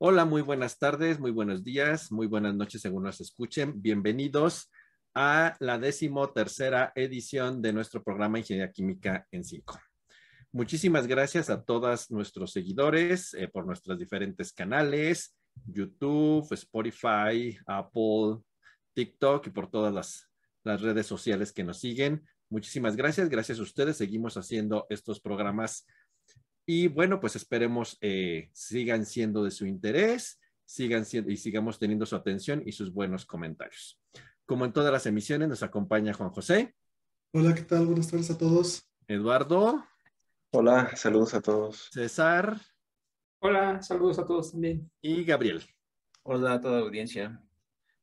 Hola, muy buenas tardes, muy buenos días, muy buenas noches según nos escuchen. Bienvenidos a la décimo tercera edición de nuestro programa Ingeniería Química en 5. Muchísimas gracias a todos nuestros seguidores eh, por nuestros diferentes canales, YouTube, Spotify, Apple, TikTok y por todas las, las redes sociales que nos siguen. Muchísimas gracias. Gracias a ustedes. Seguimos haciendo estos programas y bueno, pues esperemos eh, sigan siendo de su interés, sigan siendo y sigamos teniendo su atención y sus buenos comentarios. Como en todas las emisiones, nos acompaña Juan José. Hola, ¿qué tal? Buenas tardes a todos. Eduardo. Hola, saludos a todos. César. Hola, saludos a todos también. Y Gabriel. Hola a toda audiencia.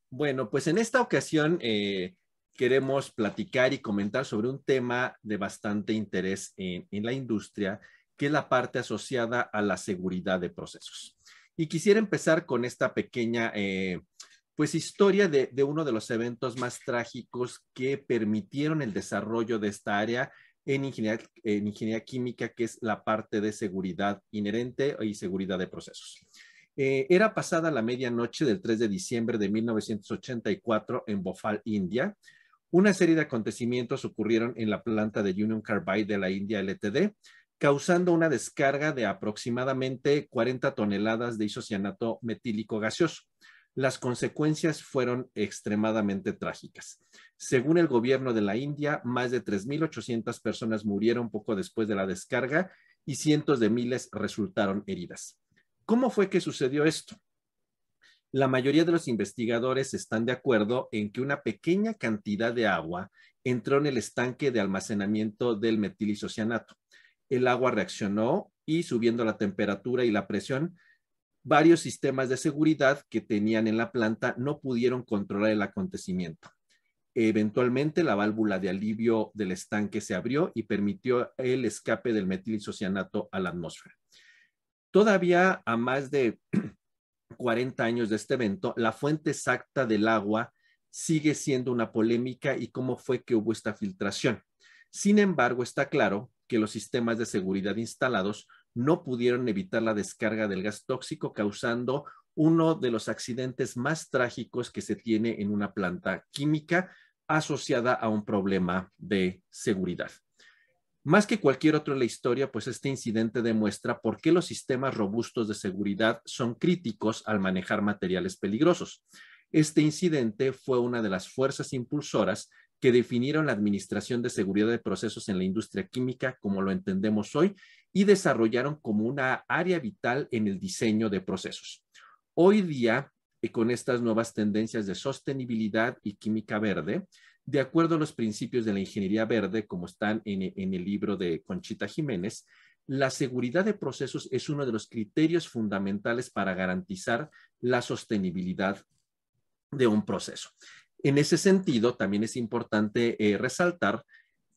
Bueno, pues en esta ocasión eh, queremos platicar y comentar sobre un tema de bastante interés en, la industria, que es la parte asociada a la seguridad de procesos. Y quisiera empezar con esta pequeña, eh, pues, historia de, uno de los eventos más trágicos que permitieron el desarrollo de esta área en ingeniería, en ingeniería química, que es la parte de seguridad inherente y seguridad de procesos. Eh, era pasada la medianoche del 3 de diciembre de 1984 en Bhopal, India, una serie de acontecimientos ocurrieron en la planta de Union Carbide de la India LTD, causando una descarga de aproximadamente 40 toneladas de isocianato metílico gaseoso. Las consecuencias fueron extremadamente trágicas. Según el gobierno de la India, más de 3.800 personas murieron poco después de la descarga y cientos de miles resultaron heridas. ¿Cómo fue que sucedió esto? La mayoría de los investigadores están de acuerdo en que una pequeña cantidad de agua entró en el estanque de almacenamiento del metilisocianato. El agua reaccionó y subiendo la temperatura y la presión, varios sistemas de seguridad que tenían en la planta no pudieron controlar el acontecimiento. Eventualmente la válvula de alivio del estanque se abrió y permitió el escape del metilisocianato a la atmósfera. Todavía a más de 40 años de este evento, la fuente exacta del agua sigue siendo una polémica y cómo fue que hubo esta filtración. Sin embargo, está claro que los sistemas de seguridad instalados no pudieron evitar la descarga del gas tóxico, causando uno de los accidentes más trágicos que se tiene en una planta química asociada a un problema de seguridad. Más que cualquier otro en la historia, pues este incidente demuestra por qué los sistemas robustos de seguridad son críticos al manejar materiales peligrosos. Este incidente fue una de las fuerzas impulsoras que definieron la administración de seguridad de procesos en la industria química como lo entendemos hoy y desarrollaron como una área vital en el diseño de procesos. Hoy día, eh, con estas nuevas tendencias de sostenibilidad y química verde, de acuerdo a los principios de la ingeniería verde, como están en, el libro de Conchita Jiménez, la seguridad de procesos es uno de los criterios fundamentales para garantizar la sostenibilidad de un proceso. En ese sentido, también es importante eh, resaltar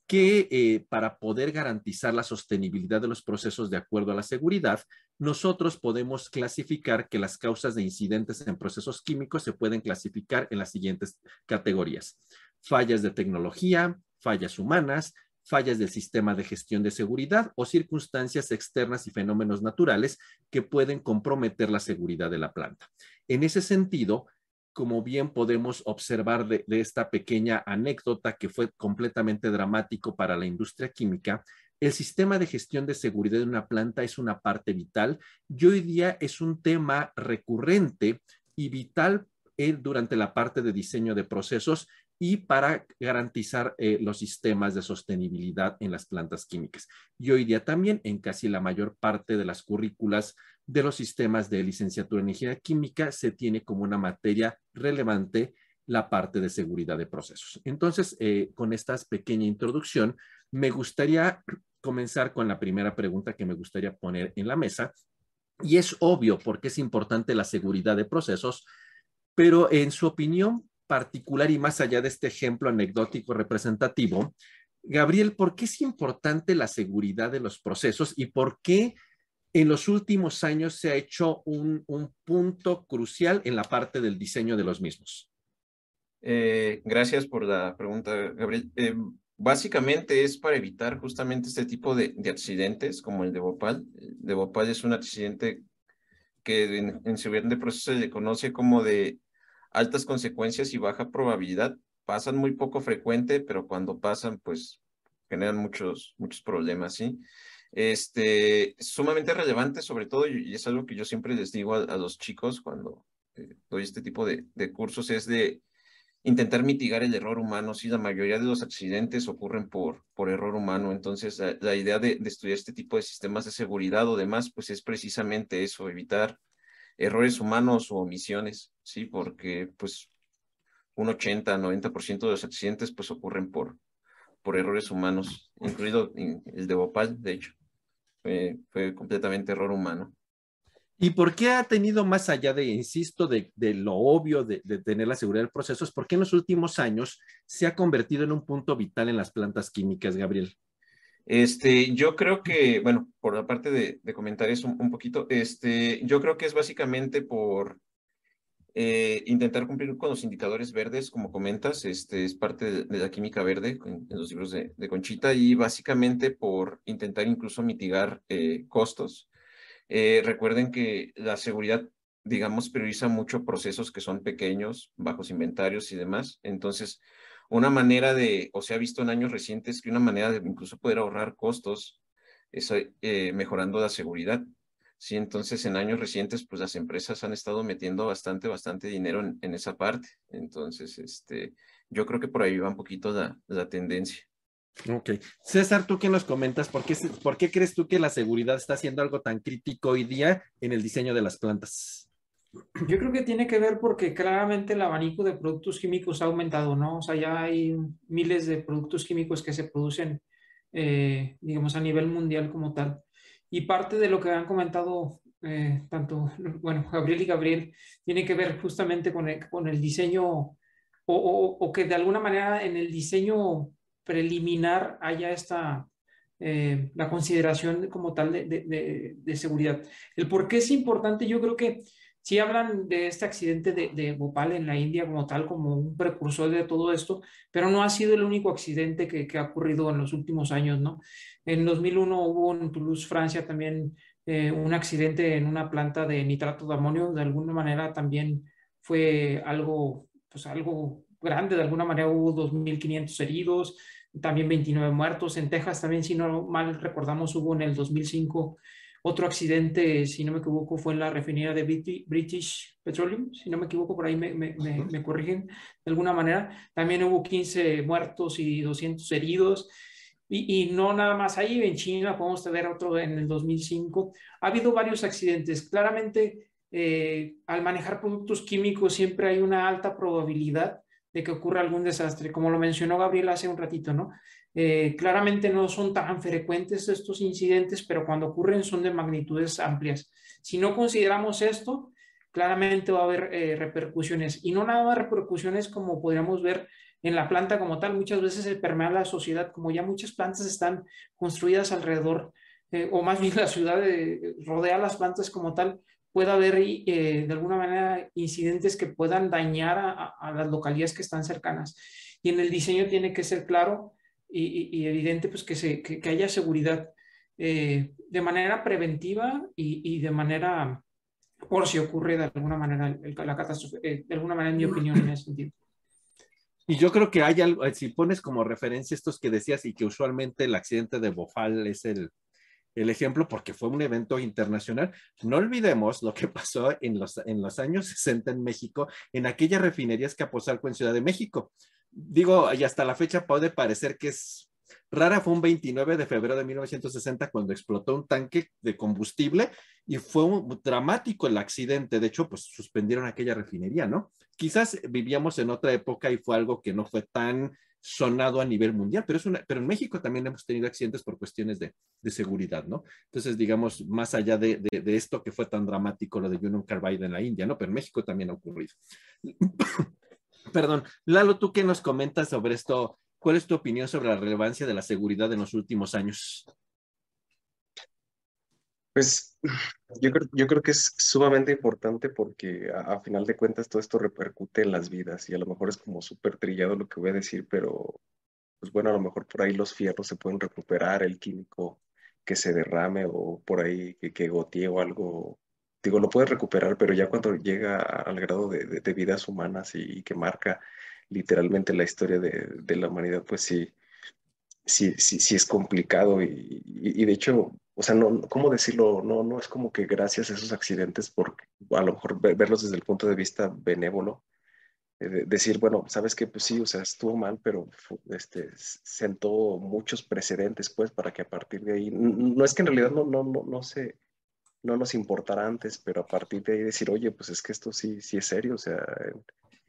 que eh, para poder garantizar la sostenibilidad de los procesos de acuerdo a la seguridad, nosotros podemos clasificar que las causas de incidentes en procesos químicos se pueden clasificar en las siguientes categorías fallas de tecnología, fallas humanas, fallas del sistema de gestión de seguridad o circunstancias externas y fenómenos naturales que pueden comprometer la seguridad de la planta. En ese sentido, como bien podemos observar de, esta pequeña anécdota que fue completamente dramático para la industria química, el sistema de gestión de seguridad de una planta es una parte vital y hoy día es un tema recurrente y vital eh, durante la parte de diseño de procesos y para garantizar eh, los sistemas de sostenibilidad en las plantas químicas. Y hoy día también en casi la mayor parte de las currículas de los sistemas de licenciatura en ingeniería química se tiene como una materia relevante la parte de seguridad de procesos. Entonces, eh, con esta pequeña introducción, me gustaría comenzar con la primera pregunta que me gustaría poner en la mesa. Y es obvio por qué es importante la seguridad de procesos, pero en su opinión, particular y más allá de este ejemplo anecdótico representativo, Gabriel, ¿por qué es importante la seguridad de los procesos y por qué en los últimos años se ha hecho un, punto crucial en la parte del diseño de los mismos? Eh, gracias por la pregunta, Gabriel. Eh, básicamente es para evitar justamente este tipo de, de, accidentes como el de Bhopal. De Bhopal es un accidente que en, en seguridad de procesos se le conoce como de altas consecuencias y baja probabilidad. Pasan muy poco frecuente, pero cuando pasan, pues generan muchos, muchos problemas, ¿sí? Este, sumamente relevante, sobre todo, y es algo que yo siempre les digo a, los chicos cuando eh, doy este tipo de, cursos, es de intentar mitigar el error humano. Sí, la mayoría de los accidentes ocurren por, por error humano, entonces la, idea de, de, estudiar este tipo de sistemas de seguridad o demás, pues es precisamente eso, evitar errores humanos o omisiones, ¿sí? Porque pues un 80, 90% de los accidentes pues ocurren por, por errores humanos, incluido el de Bhopal, de hecho. Fue, fue completamente error humano. ¿Y por qué ha tenido más allá de, insisto, de, de lo obvio de, de, tener la seguridad del proceso? Es porque en los últimos años se ha convertido en un punto vital en las plantas químicas, Gabriel. Este, yo creo que, bueno, por la parte de, de comentar eso un, un, poquito, este, yo creo que es básicamente por eh, intentar cumplir con los indicadores verdes, como comentas, este, es parte de, la química verde en, los libros de, Conchita y básicamente por intentar incluso mitigar eh, costos. Eh, recuerden que la seguridad, digamos, prioriza mucho procesos que son pequeños, bajos inventarios y demás. Entonces, una manera de, o se ha visto en años recientes, que una manera de incluso poder ahorrar costos es mejorando la seguridad. Sí, entonces en años recientes, pues las empresas han estado metiendo bastante, bastante dinero en, en esa parte. Entonces, este, yo creo que por ahí va un poquito la, la tendencia. Ok. César, ¿tú qué nos comentas? ¿Por qué, ¿Por qué crees tú que la seguridad está siendo algo tan crítico hoy día en el diseño de las plantas? Yo creo que tiene que ver porque claramente el abanico de productos químicos ha aumentado, ¿no? O sea, ya hay miles de productos químicos que se producen, eh, digamos, a nivel mundial como tal. Y parte de lo que han comentado eh, tanto, bueno, Gabriel y Gabriel, tiene que ver justamente con el, con el diseño o, o, que de alguna manera en el diseño preliminar haya esta, eh, la consideración como tal de, de, de, seguridad. El por qué es importante, yo creo que si hablan de este accidente de, de, Bhopal en la India como tal, como un precursor de todo esto, pero no ha sido el único accidente que, que ha ocurrido en los últimos años, ¿no? En 2001 hubo en Toulouse, Francia, también eh, un accidente en una planta de nitrato de amonio, de alguna manera también fue algo, pues algo grande, de alguna manera hubo 2.500 heridos, también 29 muertos. En Texas también, si no mal recordamos, hubo en el 2005 otro accidente, si no me equivoco, fue en la refinería de British Petroleum, si no me equivoco, por ahí me, me, me, me corrigen de alguna manera. También hubo 15 muertos y 200 heridos. Y, y, no nada más ahí, en China podemos ver otro en el 2005. Ha habido varios accidentes. Claramente, eh, al manejar productos químicos siempre hay una alta probabilidad de que ocurra algún desastre, como lo mencionó Gabriel hace un ratito, ¿no? Eh, claramente no son tan frecuentes estos incidentes, pero cuando ocurren son de magnitudes amplias. Si no consideramos esto, claramente va a haber eh, repercusiones y no nada más repercusiones como podríamos ver en la planta como tal, muchas veces se permea la sociedad, como ya muchas plantas están construidas alrededor, eh, o más bien la ciudad eh, rodea las plantas como tal, puede haber eh, de alguna manera incidentes que puedan dañar a, a, las localidades que están cercanas. Y en el diseño tiene que ser claro y, y, evidente pues, que, se, que, que haya seguridad eh, de manera preventiva y, y, de manera, por si ocurre de alguna manera el, la catástrofe, eh, de alguna manera en mi opinión en ese sentido. Y yo creo que hay algo, si pones como referencia estos que decías y que usualmente el accidente de Bofal es el, el ejemplo porque fue un evento internacional. No olvidemos lo que pasó en los, en los años 60 en México, en aquellas refinerías Capozalco en Ciudad de México. Digo, y hasta la fecha puede parecer que es rara, fue un 29 de febrero de 1960 cuando explotó un tanque de combustible y fue un, dramático el accidente. De hecho, pues suspendieron aquella refinería, ¿no? Quizás vivíamos en otra época y fue algo que no fue tan sonado a nivel mundial, pero, es una, pero en México también hemos tenido accidentes por cuestiones de, de seguridad, ¿no? Entonces, digamos, más allá de, de, esto que fue tan dramático, lo de Union Carbide en la India, ¿no? Pero en México también ha ocurrido. Perdón, Lalo, ¿tú qué nos comentas sobre esto? ¿Cuál es tu opinión sobre la relevancia de la seguridad en los últimos años? Pues yo creo, yo creo que es sumamente importante porque a, final de cuentas todo esto repercute en las vidas y a lo mejor es como súper trillado lo que voy a decir, pero pues bueno, a lo mejor por ahí los fierros se pueden recuperar, el químico que se derrame o por ahí que, que gotee o algo digo, lo puedes recuperar, pero ya cuando llega al grado de, de, vidas humanas y, que marca literalmente la historia de, de, la humanidad, pues sí, sí, sí, sí es complicado y, y, de hecho, o sea, no, ¿cómo decirlo? No, no es como que gracias a esos accidentes, por a lo mejor verlos desde el punto de vista benévolo, eh, decir, bueno, sabes que pues sí, o sea, estuvo mal, pero este, sentó muchos precedentes, pues, para que a partir de ahí, no es que en realidad no, no, no, no se, no nos importara antes, pero a partir de ahí decir, oye, pues es que esto sí, sí es serio, o sea,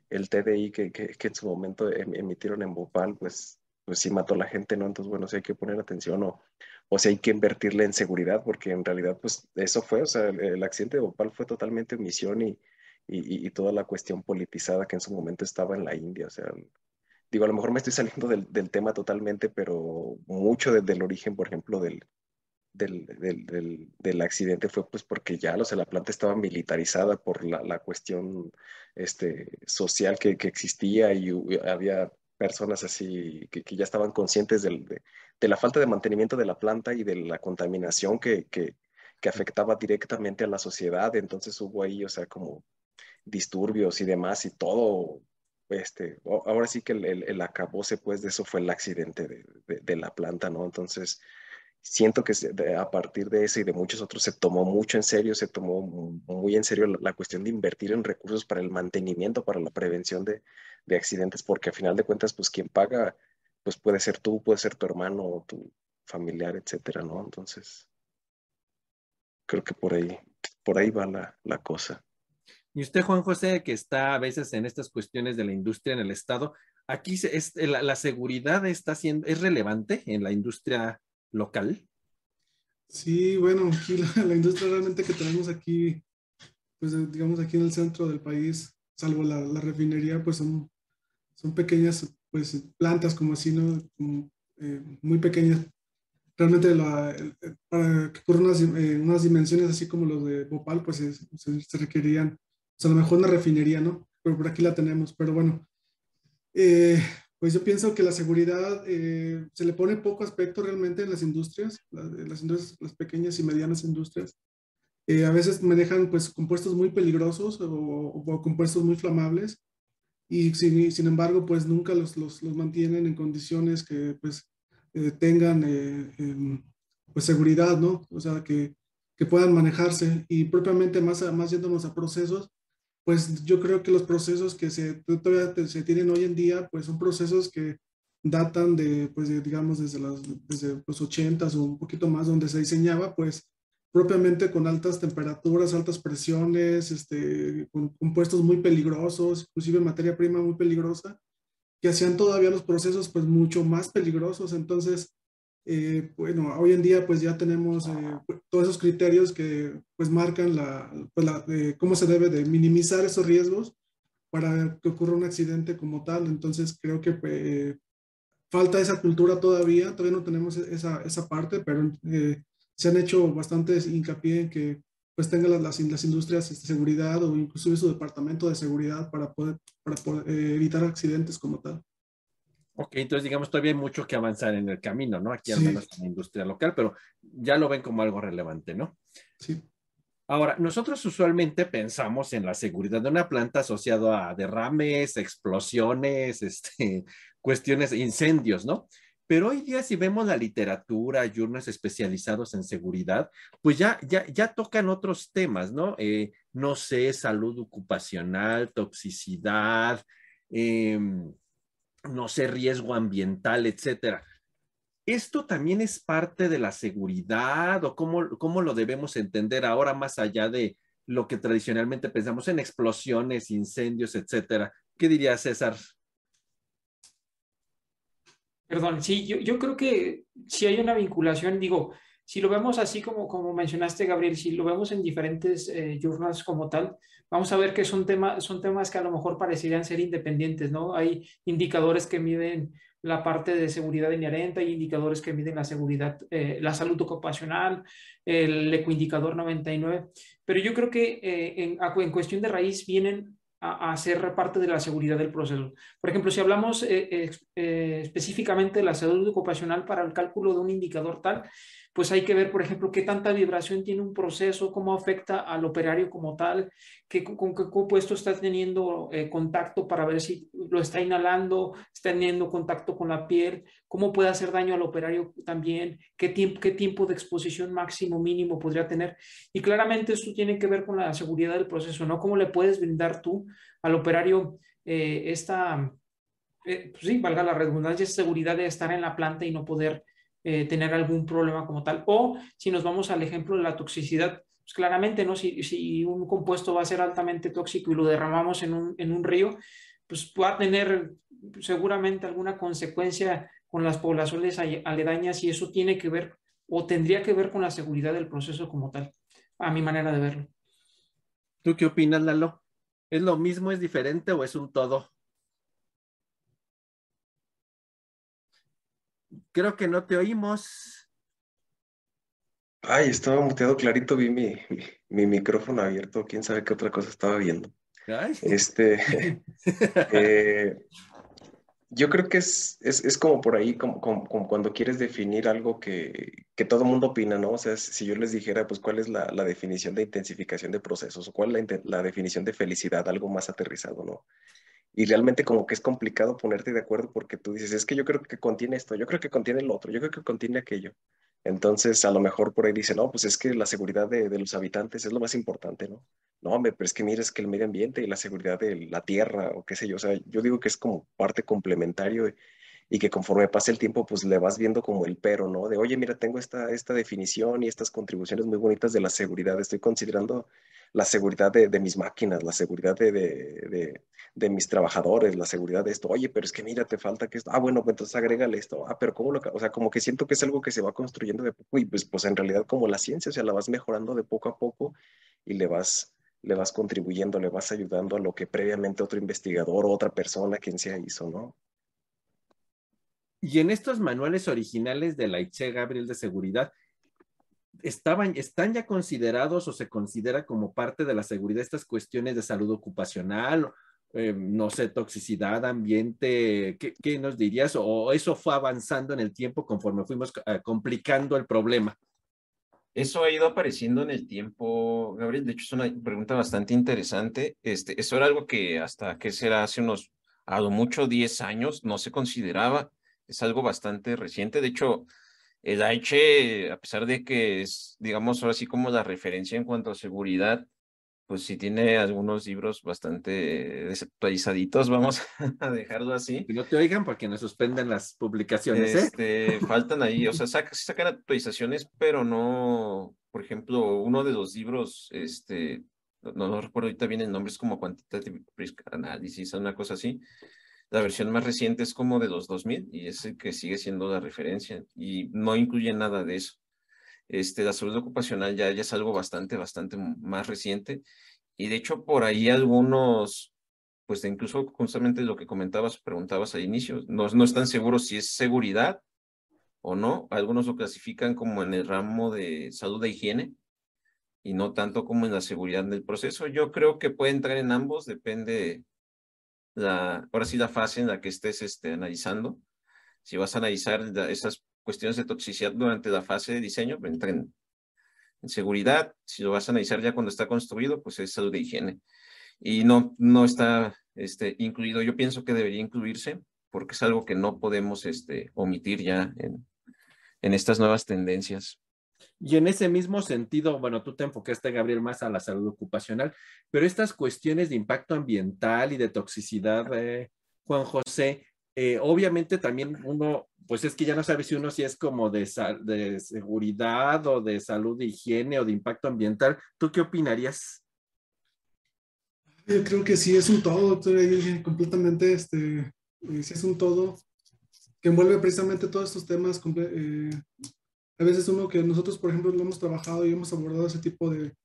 el TDI que, que, en su momento em, emitieron en Bhopal, pues, pues sí mató a la gente, ¿no? Entonces, bueno, sí hay que poner atención o, o si hay que invertirle en seguridad, porque en realidad, pues eso fue, o sea, el, accidente de Bhopal fue totalmente omisión y, y, toda la cuestión politizada que en su momento estaba en la India. O sea, digo, a lo mejor me estoy saliendo del tema totalmente, pero mucho desde el origen, por ejemplo, del, del, del, del, accidente fue pues porque ya o sea, la planta estaba militarizada por la, la cuestión este, social que, que, existía y había personas así que, que ya estaban conscientes de, de, la falta de mantenimiento de la planta y de la contaminación que, que, afectaba directamente a la sociedad. Entonces hubo ahí, o sea, como disturbios y demás y todo, este, ahora sí que el, el, el acabose pues de eso fue el accidente de, de, la planta, ¿no? Entonces, siento que a partir de ese y de muchos otros se tomó mucho en serio, se tomó muy en serio la, cuestión de invertir en recursos para el mantenimiento, para la prevención de, de, accidentes, porque a final de cuentas, pues quien paga, pues puede ser tú, puede ser tu hermano, tu familiar, etcétera, ¿no? Entonces, creo que por ahí, por ahí va la, la cosa. Y usted, Juan José, que está a veces en estas cuestiones de la industria en el Estado, aquí es, la, la, seguridad está siendo, es relevante en la industria local. Sí, bueno, aquí la, la, industria realmente que tenemos aquí, pues digamos aquí en el centro del país, salvo la, la refinería, pues son, son pequeñas pues plantas como así, ¿no? Como, eh, muy pequeñas. Realmente la, para que ocurran unas, eh, unas, dimensiones así como los de Bhopal, pues se, se, se requerían o sea, a lo mejor una refinería, ¿no? Pero por aquí la tenemos. Pero bueno, eh, pues yo pienso que la seguridad eh, se le pone poco aspecto realmente en las industrias, las, industrias, las pequeñas y medianas industrias. Eh, a veces manejan pues compuestos muy peligrosos o, o compuestos muy flamables y sin, sin, embargo pues nunca los, los, los, mantienen en condiciones que pues eh, tengan em, pues seguridad, ¿no? O sea, que, que puedan manejarse y propiamente más, más yéndonos a procesos, pues yo creo que los procesos que se, todavía se tienen hoy en día, pues son procesos que datan de, pues digamos, desde, las, desde los 80 o un poquito más, donde se diseñaba, pues propiamente con altas temperaturas, altas presiones, este, con compuestos muy peligrosos, inclusive materia prima muy peligrosa, que hacían todavía los procesos pues mucho más peligrosos. Entonces, eh, bueno, hoy en día pues ya tenemos eh, todos esos criterios que pues marcan la, pues, la eh, cómo se debe de minimizar esos riesgos para que ocurra un accidente como tal. Entonces creo que eh, falta esa cultura todavía, todavía no tenemos esa, esa parte, pero se han hecho bastantes hincapié en que pues tengan las, las, industrias de seguridad o inclusive su departamento de seguridad para poder, para poder evitar accidentes como tal. Ok, entonces digamos todavía hay mucho que avanzar en el camino, ¿no? Aquí al menos en la industria local, pero ya lo ven como algo relevante, ¿no? Sí. Ahora, nosotros usualmente pensamos en la seguridad de una planta asociado a derrames, explosiones, este, cuestiones, incendios, ¿no? Pero hoy día si vemos la literatura, journals especializados en seguridad, pues ya, ya, ya tocan otros temas, ¿no? Eh, no sé, salud ocupacional, toxicidad, eh, no sé, riesgo ambiental, etcétera. ¿Esto también es parte de la seguridad o cómo, cómo lo debemos entender ahora más allá de lo que tradicionalmente pensamos en explosiones, incendios, etcétera? ¿Qué diría César? Perdón, sí, yo, yo creo que si hay una vinculación, digo, si lo vemos así como, como mencionaste, Gabriel, si lo vemos en diferentes eh, journals como tal, vamos a ver que son, tema, son temas que a lo mejor parecerían ser independientes, ¿no? Hay indicadores que miden la parte de seguridad inherente, hay indicadores que miden la seguridad, eh, la salud ocupacional, el ecoindicador 99, pero yo creo que eh, en, en, cuestión de raíz vienen a, ser parte de la seguridad del proceso. Por ejemplo, si hablamos eh, eh, específicamente de la salud ocupacional para el cálculo de un indicador tal, pues hay que ver, por ejemplo, qué tanta vibración tiene un proceso, cómo afecta al operario como tal, qué, con qué compuesto está teniendo eh, contacto para ver si lo está inhalando, está teniendo contacto con la piel, cómo puede hacer daño al operario también, qué tiempo, qué tiempo de exposición máximo, mínimo podría tener. Y claramente esto tiene que ver con la seguridad del proceso, ¿no? ¿Cómo le puedes brindar tú al operario eh, esta, eh, pues sí, valga la redundancia, seguridad de estar en la planta y no poder eh, tener algún problema como tal. O si nos vamos al ejemplo de la toxicidad, pues claramente, ¿no? Si, si un compuesto va a ser altamente tóxico y lo derramamos en un, en un río, pues va a tener seguramente alguna consecuencia con las poblaciones aledañas y eso tiene que ver o tendría que ver con la seguridad del proceso como tal, a mi manera de verlo. ¿Tú qué opinas, Lalo? ¿Es lo mismo, es diferente o es un todo? Creo que no te oímos. Ay, estaba muteado clarito, vi mi, mi, micrófono abierto, quién sabe qué otra cosa estaba viendo. Este, eh, yo creo que es, es, es como por ahí, como, como, cuando quieres definir algo que, que, todo mundo opina, ¿no? O sea, si yo les dijera, pues, ¿cuál es la, la definición de intensificación de procesos o cuál es la, la, definición de felicidad? Algo más aterrizado, ¿no? Y realmente como que es complicado ponerte de acuerdo porque tú dices, es que yo creo que contiene esto, yo creo que contiene el otro, yo creo que contiene aquello. Entonces, a lo mejor por ahí dice, no, pues es que la seguridad de, de los habitantes es lo más importante, ¿no? No, hombre, pero es que mira, es que el medio ambiente y la seguridad de la tierra o qué sé yo, o sea, yo digo que es como parte complementario y, y que conforme pase el tiempo, pues le vas viendo como el pero, ¿no? De, oye, mira, tengo esta, esta definición y estas contribuciones muy bonitas de la seguridad, estoy considerando la seguridad de, de mis máquinas, la seguridad de, de, de, mis trabajadores, la seguridad de esto. Oye, pero es que mira, te falta que esto. Ah, bueno, pues entonces agrégale esto. Ah, pero ¿cómo lo.? O sea, como que siento que es algo que se va construyendo de poco y pues, pues en realidad como la ciencia, o sea, la vas mejorando de poco a poco y le vas le vas contribuyendo, le vas ayudando a lo que previamente otro investigador o otra persona, quien sea, hizo, ¿no? Y en estos manuales originales de la ICHE, Gabriel, de seguridad, estaban, están ya considerados o se considera como parte de la seguridad estas cuestiones de salud ocupacional, eh, no sé, toxicidad, ambiente, ¿qué, nos dirías? ¿O eso fue avanzando en el tiempo conforme fuimos eh, complicando el problema? Eso ha ido apareciendo en el tiempo, Gabriel. De hecho, es una pregunta bastante interesante. Este, eso era algo que hasta que será hace unos, a lo mucho 10 años, no se consideraba. Es algo bastante reciente. De hecho, el Aiche, a pesar de que es, digamos, ahora sí como la referencia en cuanto a seguridad, pues sí tiene algunos libros bastante desactualizaditos, vamos a dejarlo así. Que no te oigan porque nos suspenden las publicaciones, ¿eh? Este, faltan ahí, o sea, sacan actualizaciones, pero no, por ejemplo, uno de los libros, este, no, no recuerdo ahorita bien el nombre, es como Quantitative Risk Analysis, una cosa así, la versión más reciente es como de los 2000 y es el que sigue siendo la referencia y no incluye nada de eso. Este, la salud ocupacional ya, es algo bastante, bastante más reciente y de hecho por ahí algunos, pues incluso justamente lo que comentabas, preguntabas al inicio, no, no están seguros si es seguridad o no. Algunos lo clasifican como en el ramo de salud e higiene y no tanto como en la seguridad del proceso. Yo creo que puede entrar en ambos, depende ahora sí la fase en la que estés este, analizando. Si vas a analizar esas cuestiones de toxicidad durante la fase de diseño, pues entra en, seguridad. Si lo vas a analizar ya cuando está construido, pues es salud de higiene. Y no, no está este, incluido. Yo pienso que debería incluirse porque es algo que no podemos este, omitir ya en, en estas nuevas tendencias. Y en ese mismo sentido, bueno, tú te enfocaste, Gabriel, más a la salud ocupacional, pero estas cuestiones de impacto ambiental y de toxicidad, eh, Juan José, eh, obviamente también uno, pues es que ya no sabe si uno si es como de, seguridad o de salud, de higiene o de impacto ambiental. ¿Tú qué opinarías? Yo creo que sí es un todo, completamente, este, eh, sí es un todo que envuelve precisamente todos estos temas a veces uno que nosotros, por ejemplo, lo hemos trabajado y hemos abordado ese tipo de,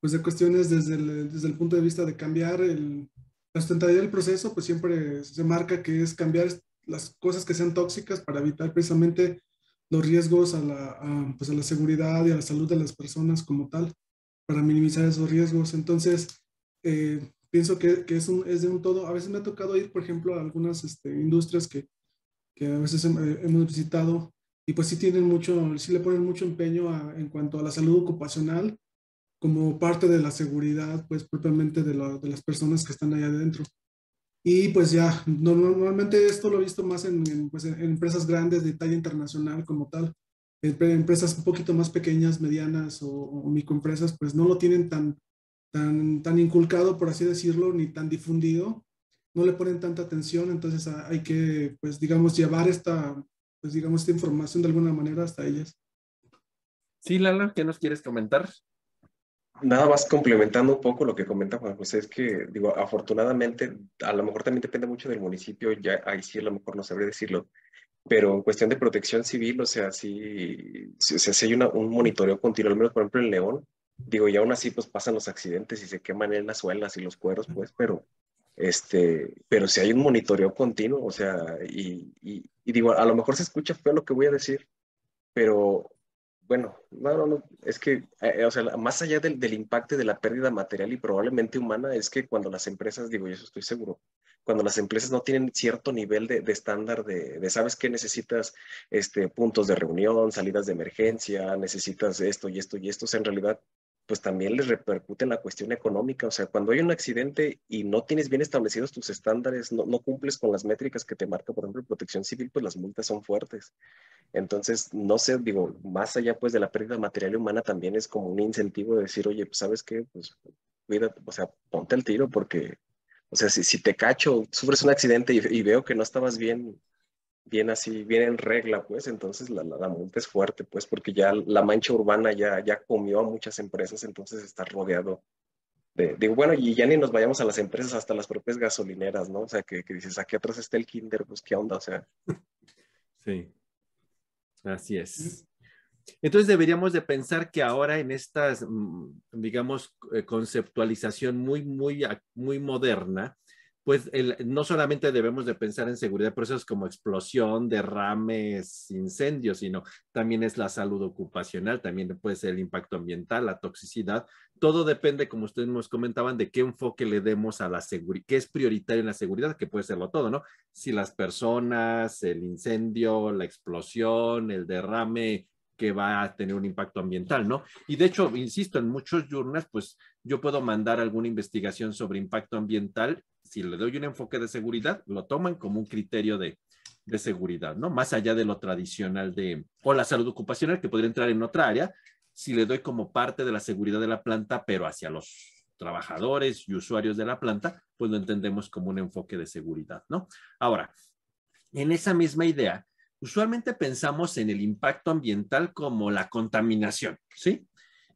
pues, de cuestiones desde el, desde el punto de vista de cambiar el, la sustentabilidad del proceso, pues siempre se marca que es cambiar las cosas que sean tóxicas para evitar precisamente los riesgos a la, pues a la seguridad y a la salud de las personas como tal, para minimizar esos riesgos. Entonces, eh, pienso que, que es, un, es, de un todo. A veces me ha tocado ir, por ejemplo, a algunas este, industrias que, que a veces hemos visitado y pues sí tienen mucho, sí le ponen mucho empeño en cuanto a la salud ocupacional como parte de la seguridad, pues propiamente de, de las personas que están allá adentro. Y pues ya, normalmente esto lo he visto más en, pues en, empresas grandes de talla internacional como tal. Empresas un poquito más pequeñas, medianas o, o, microempresas, pues no lo tienen tan, tan, tan inculcado, por así decirlo, ni tan difundido. No le ponen tanta atención, entonces hay que, pues digamos, llevar esta, pues digamos, esta información de alguna manera hasta ellas. Sí, Lala, ¿qué nos quieres comentar? Nada más complementando un poco lo que comenta Juan José, es que, digo, afortunadamente, a lo mejor también depende mucho del municipio, ya ahí sí a lo mejor no sabré decirlo, pero en cuestión de protección civil, o sea, sí, si, si hay una, un monitoreo continuo, al menos por ejemplo en León, digo, y aún así pues pasan los accidentes y se queman en las suelas y los cueros, pues, pero, este, pero si hay un monitoreo continuo, o sea, y, y, y digo, a lo mejor se escucha feo lo que voy a decir, pero bueno, no, no, no, es que, eh, o sea, más allá del, del, impacto de la pérdida material y probablemente humana, es que cuando las empresas, digo, y eso estoy seguro, cuando las empresas no tienen cierto nivel de, de estándar de, de, sabes que necesitas este, puntos de reunión, salidas de emergencia, necesitas esto y esto y esto, o sea, en realidad pues también les repercute en la cuestión económica. O sea, cuando hay un accidente y no tienes bien establecidos tus estándares, no, no cumples con las métricas que te marca, por ejemplo, protección civil, pues las multas son fuertes. Entonces, no sé, digo, más allá pues de la pérdida material y humana, también es como un incentivo de decir, oye, pues sabes qué, pues cuídate, o sea, ponte el tiro porque, o sea, si, si te cacho, sufres un accidente y, y veo que no estabas bien bien así, bien en regla, pues entonces la, la, multa es fuerte, pues porque ya la mancha urbana ya, ya comió a muchas empresas, entonces está rodeado de, digo, bueno, y ya ni nos vayamos a las empresas, hasta las propias gasolineras, ¿no? O sea, que, que dices, aquí atrás está el kinder, pues qué onda, o sea. Sí, así es. Entonces deberíamos de pensar que ahora en esta, mm, digamos, eh, conceptualización muy, muy, muy moderna, pues no solamente debemos de pensar en seguridad de procesos como explosión, derrames, incendios, sino también es la salud ocupacional, también puede ser el impacto ambiental, la toxicidad. Todo depende, como ustedes nos comentaban, de qué enfoque le demos a la seguridad, qué es prioritario en la seguridad, que puede serlo todo, ¿no? Si las personas, el incendio, la explosión, el derrame que va a tener un impacto ambiental, ¿no? Y de hecho, insisto, en muchos journals, pues yo puedo mandar alguna investigación sobre impacto ambiental si le doy un enfoque de seguridad, lo toman como un criterio de, de seguridad, ¿no? Más allá de lo tradicional de, o la salud ocupacional, que podría entrar en otra área, si le doy como parte de la seguridad de la planta, pero hacia los trabajadores y usuarios de la planta, pues lo entendemos como un enfoque de seguridad, ¿no? Ahora, en esa misma idea, usualmente pensamos en el impacto ambiental como la contaminación, ¿sí?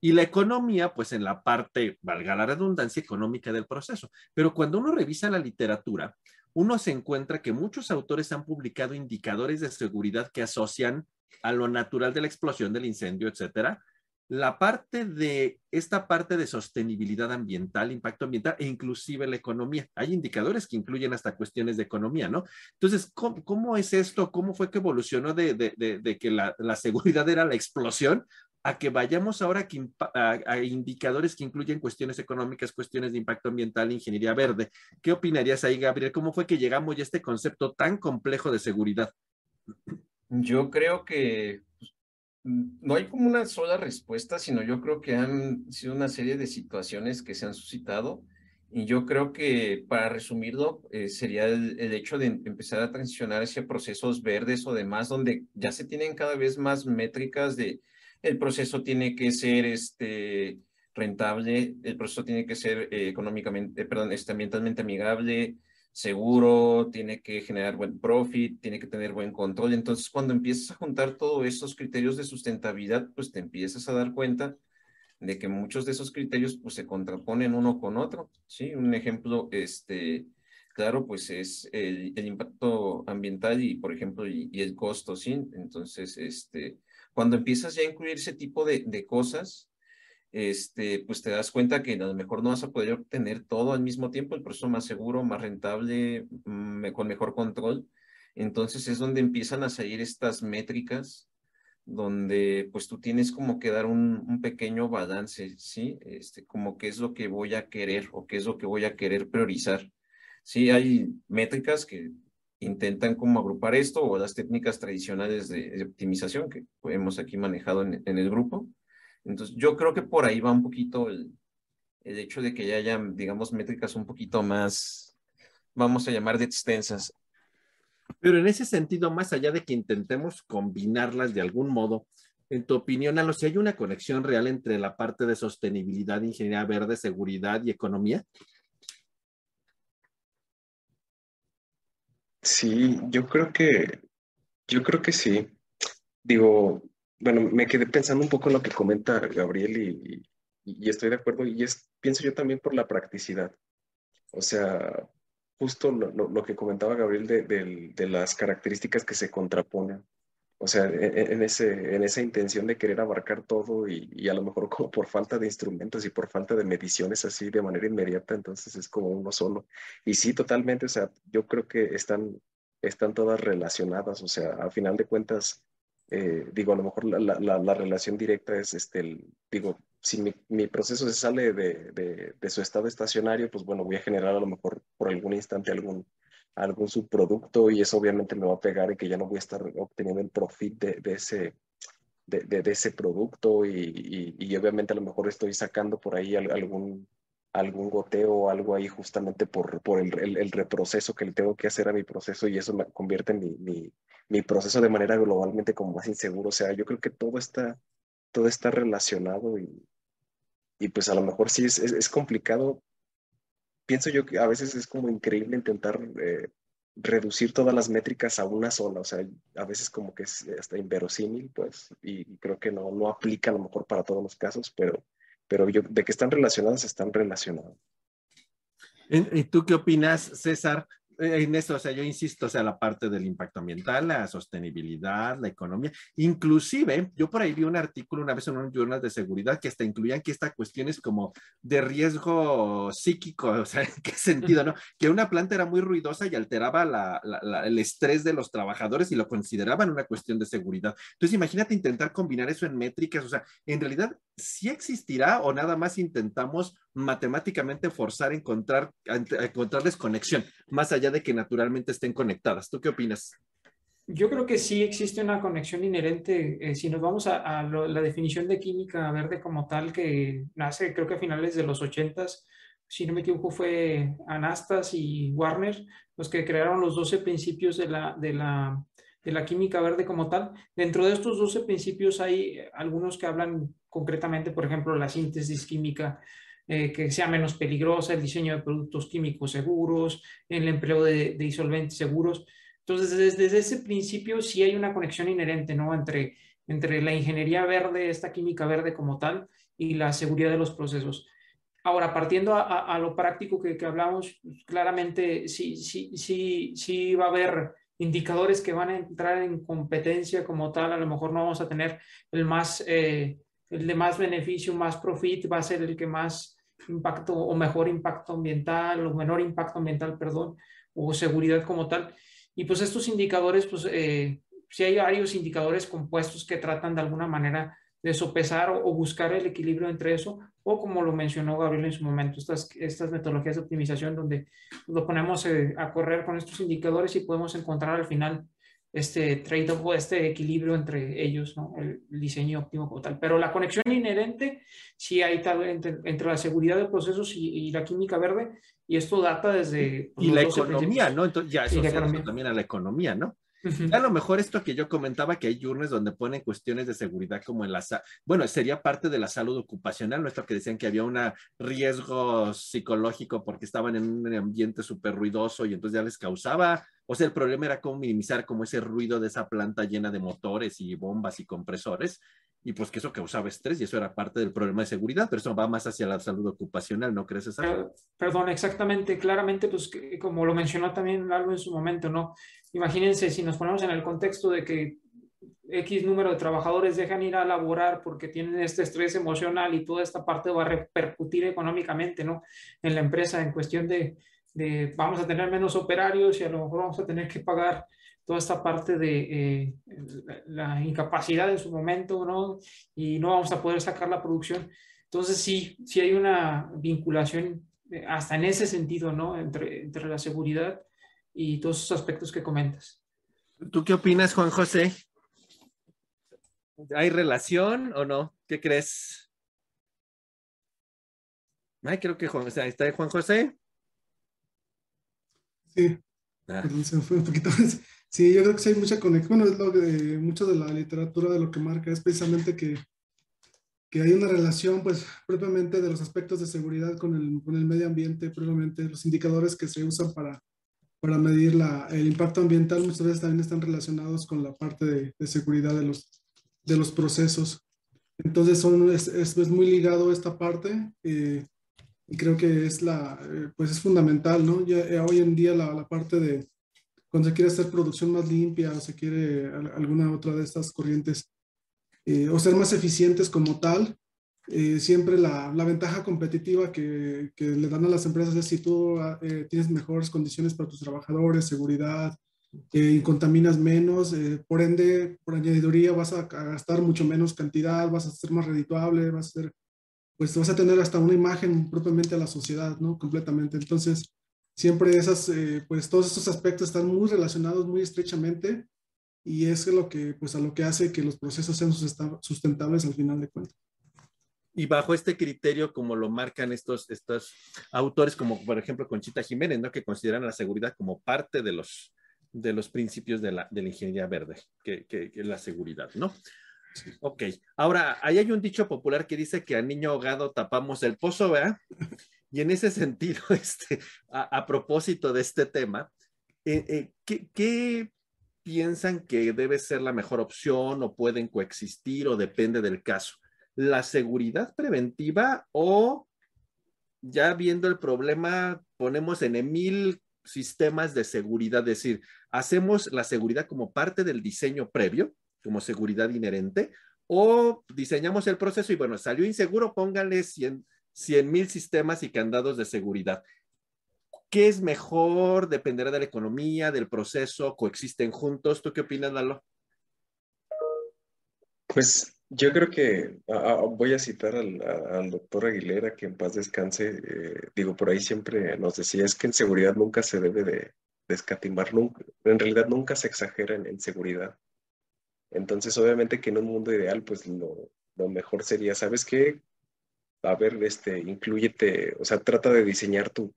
Y la economía, pues en la parte, valga la redundancia, económica del proceso. Pero cuando uno revisa la literatura, uno se encuentra que muchos autores han publicado indicadores de seguridad que asocian a lo natural de la explosión, del incendio, etcétera, la parte de esta parte de sostenibilidad ambiental, impacto ambiental e inclusive la economía. Hay indicadores que incluyen hasta cuestiones de economía, ¿no? Entonces, ¿cómo, cómo es esto? ¿Cómo fue que evolucionó de, de, de, que la, la, seguridad era la explosión a que vayamos ahora a, indicadores que incluyen cuestiones económicas, cuestiones de impacto ambiental, ingeniería verde. ¿Qué opinarías ahí, Gabriel? ¿Cómo fue que llegamos a este concepto tan complejo de seguridad? Yo creo que pues, no hay como una sola respuesta, sino yo creo que han sido una serie de situaciones que se han suscitado. Y yo creo que para resumirlo, eh, sería el, el, hecho de empezar a transicionar hacia procesos verdes o demás, donde ya se tienen cada vez más métricas de el proceso tiene que ser este, rentable, el proceso tiene que ser eh, económicamente, perdón, este, ambientalmente amigable, seguro, tiene que generar buen profit, tiene que tener buen control. Entonces, cuando empiezas a juntar todos estos criterios de sustentabilidad, pues te empiezas a dar cuenta de que muchos de esos criterios pues se contraponen uno con otro, ¿sí? Un ejemplo, este, claro, pues es el, el impacto ambiental y, por ejemplo, y, y, el costo, ¿sí? Entonces, este, cuando empiezas ya a incluir ese tipo de, de cosas, este, pues te das cuenta que a lo mejor no vas a poder obtener todo al mismo tiempo, el proceso más seguro, más rentable, mm, con mejor control. Entonces es donde empiezan a salir estas métricas, donde pues tú tienes como que dar un, un, pequeño balance, ¿sí? Este, como qué es lo que voy a querer o qué es lo que voy a querer priorizar. Sí, hay métricas que intentan como agrupar esto o las técnicas tradicionales de, optimización que hemos aquí manejado en, el grupo. Entonces, yo creo que por ahí va un poquito el, el hecho de que ya hayan, digamos, métricas un poquito más, vamos a llamar de extensas. Pero en ese sentido, más allá de que intentemos combinarlas de algún modo, en tu opinión, Alo, si hay una conexión real entre la parte de sostenibilidad, ingeniería verde, seguridad y economía? Sí, yo creo que, yo creo que sí. Digo, bueno, me quedé pensando un poco en lo que comenta Gabriel y, estoy de acuerdo y es, pienso yo también por la practicidad. O sea, justo lo, que comentaba Gabriel de, de, las características que se contraponen. O sea, e, e, en, ese, en esa intención de querer abarcar todo y, y, a lo mejor como por falta de instrumentos y por falta de mediciones así de manera inmediata, entonces es como uno solo. Y sí, totalmente, o sea, yo creo que están, están todas relacionadas, o sea, a final de cuentas, eh, digo, a lo mejor la, la, la, relación directa es, este, el, digo, si mi, mi proceso se sale de, de, de su estado estacionario, pues bueno, voy a generar a lo mejor por algún instante algún algún subproducto y eso obviamente me va a pegar y que ya no voy a estar obteniendo el profit de, ese, de, ese producto y, y, obviamente a lo mejor estoy sacando por ahí algún, algún goteo o algo ahí justamente por, por el, el, reproceso que le tengo que hacer a mi proceso y eso me convierte mi, mi, mi, proceso de manera globalmente como más inseguro. O sea, yo creo que todo está, todo está relacionado y, y pues a lo mejor sí es, es complicado pienso yo que a veces es como increíble intentar eh, reducir todas las métricas a una sola, o sea, a veces como que es hasta inverosímil, pues, y, creo que no, no aplica a lo mejor para todos los casos, pero, pero yo, de que están relacionadas, están relacionadas. ¿Y tú qué opinas, César? Eh, en esto, o sea, yo insisto, o sea, la parte del impacto ambiental, la sostenibilidad, la economía, inclusive, yo por ahí vi un artículo una vez en un journal de seguridad que hasta incluían que esta cuestión es como de riesgo psíquico, o sea, ¿en qué sentido, no? Que una planta era muy ruidosa y alteraba la, la, el estrés de los trabajadores y lo consideraban una cuestión de seguridad. Entonces, imagínate intentar combinar eso en métricas, o sea, en realidad, ¿sí existirá o nada más intentamos matemáticamente forzar a encontrar, a encontrarles conexión, más allá de que naturalmente estén conectadas. ¿Tú qué opinas? Yo creo que sí existe una conexión inherente. Eh, si nos vamos a, la definición de química verde como tal, que nace creo que a finales de los 80 si no me equivoco, fue Anastas y Warner los que crearon los 12 principios de la, de la, de la química verde como tal. Dentro de estos 12 principios hay algunos que hablan concretamente, por ejemplo, la síntesis química eh, que sea menos peligrosa, el diseño de productos químicos seguros, el empleo de, disolventes seguros. Entonces, desde, ese principio sí hay una conexión inherente, ¿no? Entre, entre la ingeniería verde, esta química verde como tal, y la seguridad de los procesos. Ahora, partiendo a, lo práctico que, que hablamos, pues, claramente sí, sí, sí, sí va a haber indicadores que van a entrar en competencia como tal. A lo mejor no vamos a tener el más, eh, el de más beneficio, más profit, va a ser el que más impacto o mejor impacto ambiental o menor impacto ambiental, perdón, o seguridad como tal. Y pues estos indicadores, pues eh, si hay varios indicadores compuestos que tratan de alguna manera de sopesar o, buscar el equilibrio entre eso, o como lo mencionó Gabriel en su momento, estas, estas metodologías de optimización donde lo ponemos eh, a correr con estos indicadores y podemos encontrar al final este trade-off o este equilibrio entre ellos, ¿no? el diseño óptimo como tal. Pero la conexión inherente sí hay tal, entre, entre, la seguridad de procesos y, la química verde, y esto data desde... Pues, y la economía, ¿no? Entonces ya eso se también a la economía, ¿no? A lo mejor esto que yo comentaba, que hay journals donde ponen cuestiones de seguridad como en la, bueno, sería parte de la salud ocupacional, ¿no? Esto que decían que había un riesgo psicológico porque estaban en un ambiente súper ruidoso y entonces ya les causaba o sea, el problema era cómo minimizar como ese ruido de esa planta llena de motores y bombas y compresores, y pues que eso causaba estrés y eso era parte del problema de seguridad, pero eso va más hacia la salud ocupacional, ¿no crees eso? Perdón, exactamente, claramente, pues como lo mencionó también algo en su momento, ¿no? Imagínense si nos ponemos en el contexto de que X número de trabajadores dejan ir a laborar porque tienen este estrés emocional y toda esta parte va a repercutir económicamente, ¿no? En la empresa en cuestión de, vamos a tener menos operarios y a lo mejor vamos a tener que pagar toda esta parte de eh, la, incapacidad en su momento, ¿no? Y no vamos a poder sacar la producción. Entonces sí, sí hay una vinculación eh, hasta en ese sentido, ¿no? Entre, entre la seguridad y todos esos aspectos que comentas. ¿Tú qué opinas, Juan José? ¿Hay relación o no? ¿Qué crees? Ay, creo que Juan, ¿está Juan José? Sí. Ah. Perdón, se me fue un poquito. Sí, yo creo que sí hay mucha conexión. Bueno, es lo que mucho de la literatura de lo que marca es precisamente que, que hay una relación, pues, propiamente de los aspectos de seguridad con el, con el medio ambiente, propiamente los indicadores que se usan para, para medir la, el impacto ambiental muchas veces también están relacionados con la parte de, de seguridad de los, de los procesos. Entonces, son, es, es, muy ligado esta parte. Eh, y creo que es la, eh, pues es fundamental, ¿no? Ya, eh, hoy en día la, la, parte de cuando se quiere hacer producción más limpia o se quiere alguna otra de estas corrientes eh, o ser más eficientes como tal, siempre la, la, ventaja competitiva que, que, le dan a las empresas es si tú tienes mejores condiciones para tus trabajadores, seguridad, y contaminas menos, por ende, por añadiduría vas a gastar mucho menos cantidad, vas a ser más redituable, vas a ser pues vas a tener hasta una imagen propiamente a la sociedad, ¿no? Completamente. Entonces, siempre esas, eh, pues todos estos aspectos están muy relacionados muy estrechamente y es lo que, pues a lo que hace que los procesos sean sustentables al final de cuentas. Y bajo este criterio, como lo marcan estos, estos autores, como por ejemplo Conchita Jiménez, ¿no? que consideran la seguridad como parte de los, de los principios de la, de la ingeniería verde, que, que, que la seguridad, ¿no? Ok, ahora, ahí hay un dicho popular que dice que al niño ahogado tapamos el pozo, ¿verdad? Y en ese sentido, este, a, propósito de este tema, eh, eh, ¿qué, ¿qué, piensan que debe ser la mejor opción o pueden coexistir o depende del caso? ¿La seguridad preventiva o ya viendo el problema ponemos en mil sistemas de seguridad? Es decir, hacemos la seguridad como parte del diseño previo como seguridad inherente, o diseñamos el proceso y bueno, salió inseguro, pónganle 100 mil sistemas y candados de seguridad. ¿Qué es mejor? Dependerá de la economía, del proceso, coexisten juntos. ¿Tú qué opinas, Lalo? Pues yo creo que voy a citar al, doctor Aguilera, que en paz descanse. Eh, digo, por ahí siempre nos decía, es que en seguridad nunca se debe de, escatimar, nunca, en realidad nunca se exagera en seguridad. Entonces, obviamente que en un mundo ideal, pues lo, mejor sería, ¿sabes qué? A ver, este, incluyete, o sea, trata de diseñar tu,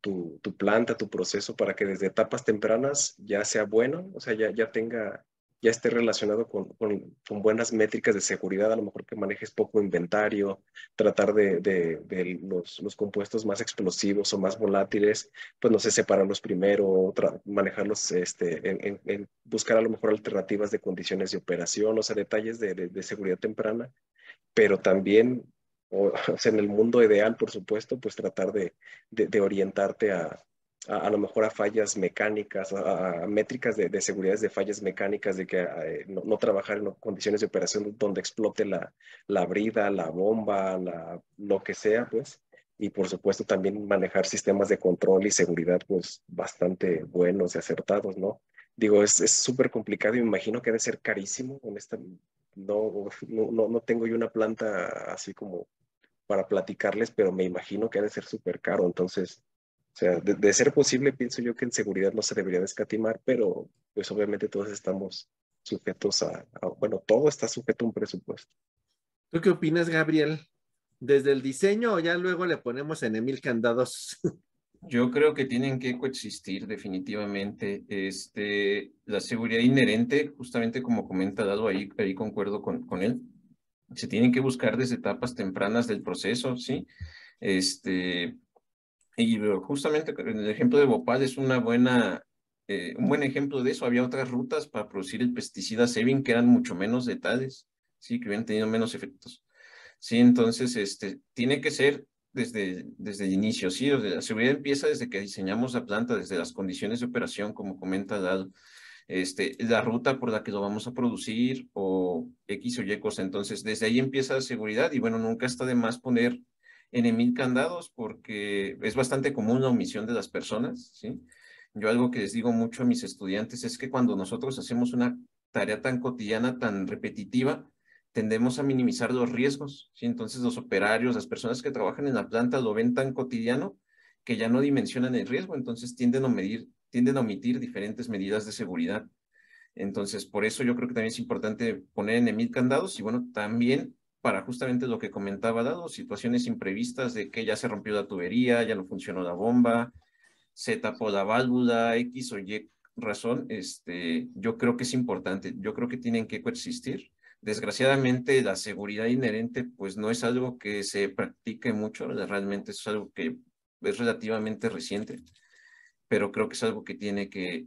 tu, planta, tu proceso para que desde etapas tempranas ya sea bueno, o sea, ya, ya tenga ya esté relacionado con, con, buenas métricas de seguridad, a lo mejor que manejes poco inventario, tratar de, de, los, los, compuestos más explosivos o más volátiles, pues no sé, separarlos primero, manejarlos, este, en, en, buscar a lo mejor alternativas de condiciones de operación, o sea, detalles de, seguridad temprana, pero también o, sea, en el mundo ideal, por supuesto, pues tratar de, de orientarte a, a, lo mejor a fallas mecánicas, a, métricas de, de, seguridad de fallas mecánicas, de que eh, no, trabajar en condiciones de operación donde explote la, la brida, la bomba, lo que sea, pues. Y por supuesto también manejar sistemas de control y seguridad, pues bastante buenos y acertados, ¿no? Digo, es súper complicado y me imagino que debe ser carísimo. Honestamente, no, no, no tengo yo una planta así como para platicarles, pero me imagino que ha de ser súper caro. Entonces, o sea, de, ser posible, pienso yo que en seguridad no se debería descatimar, pero pues obviamente todos estamos sujetos a, bueno, todo está sujeto a un presupuesto. ¿Tú qué opinas, Gabriel? ¿Desde el diseño o ya luego le ponemos en Emil candados? Yo creo que tienen que coexistir definitivamente. Este, la seguridad inherente, justamente como comenta Dado, ahí, ahí concuerdo con, con él. Se tienen que buscar desde etapas tempranas del proceso, ¿sí? Este, y justamente el ejemplo de Bhopal es una buena, eh, un buen ejemplo de eso. Había otras rutas para producir el pesticida Sevin que eran mucho menos detalles, sí, que hubieran tenido menos efectos. Sí, entonces este, tiene que ser desde, desde el inicio, sí, la seguridad empieza desde que diseñamos la planta, desde las condiciones de operación, como comenta Dado, este, la ruta por la que lo vamos a producir o X o Y cosa. Entonces, desde ahí empieza la seguridad y bueno, nunca está de más poner en mil candados porque es bastante común la omisión de las personas, ¿sí? Yo algo que les digo mucho a mis estudiantes es que cuando nosotros hacemos una tarea tan cotidiana, tan repetitiva, tendemos a minimizar los riesgos, ¿sí? Entonces los operarios, las personas que trabajan en la planta lo ven tan cotidiano que ya no dimensionan el riesgo, entonces tienden a medir tienden a omitir diferentes medidas de seguridad. Entonces, por eso yo creo que también es importante poner en emil candados y bueno, también para justamente lo que comentaba, dado situaciones imprevistas de que ya se rompió la tubería, ya no funcionó la bomba, se tapó la válvula, X o Y razón, este, yo creo que es importante, yo creo que tienen que coexistir. Desgraciadamente, la seguridad inherente, pues no es algo que se practique mucho, realmente es algo que es relativamente reciente pero creo que es algo que tiene que,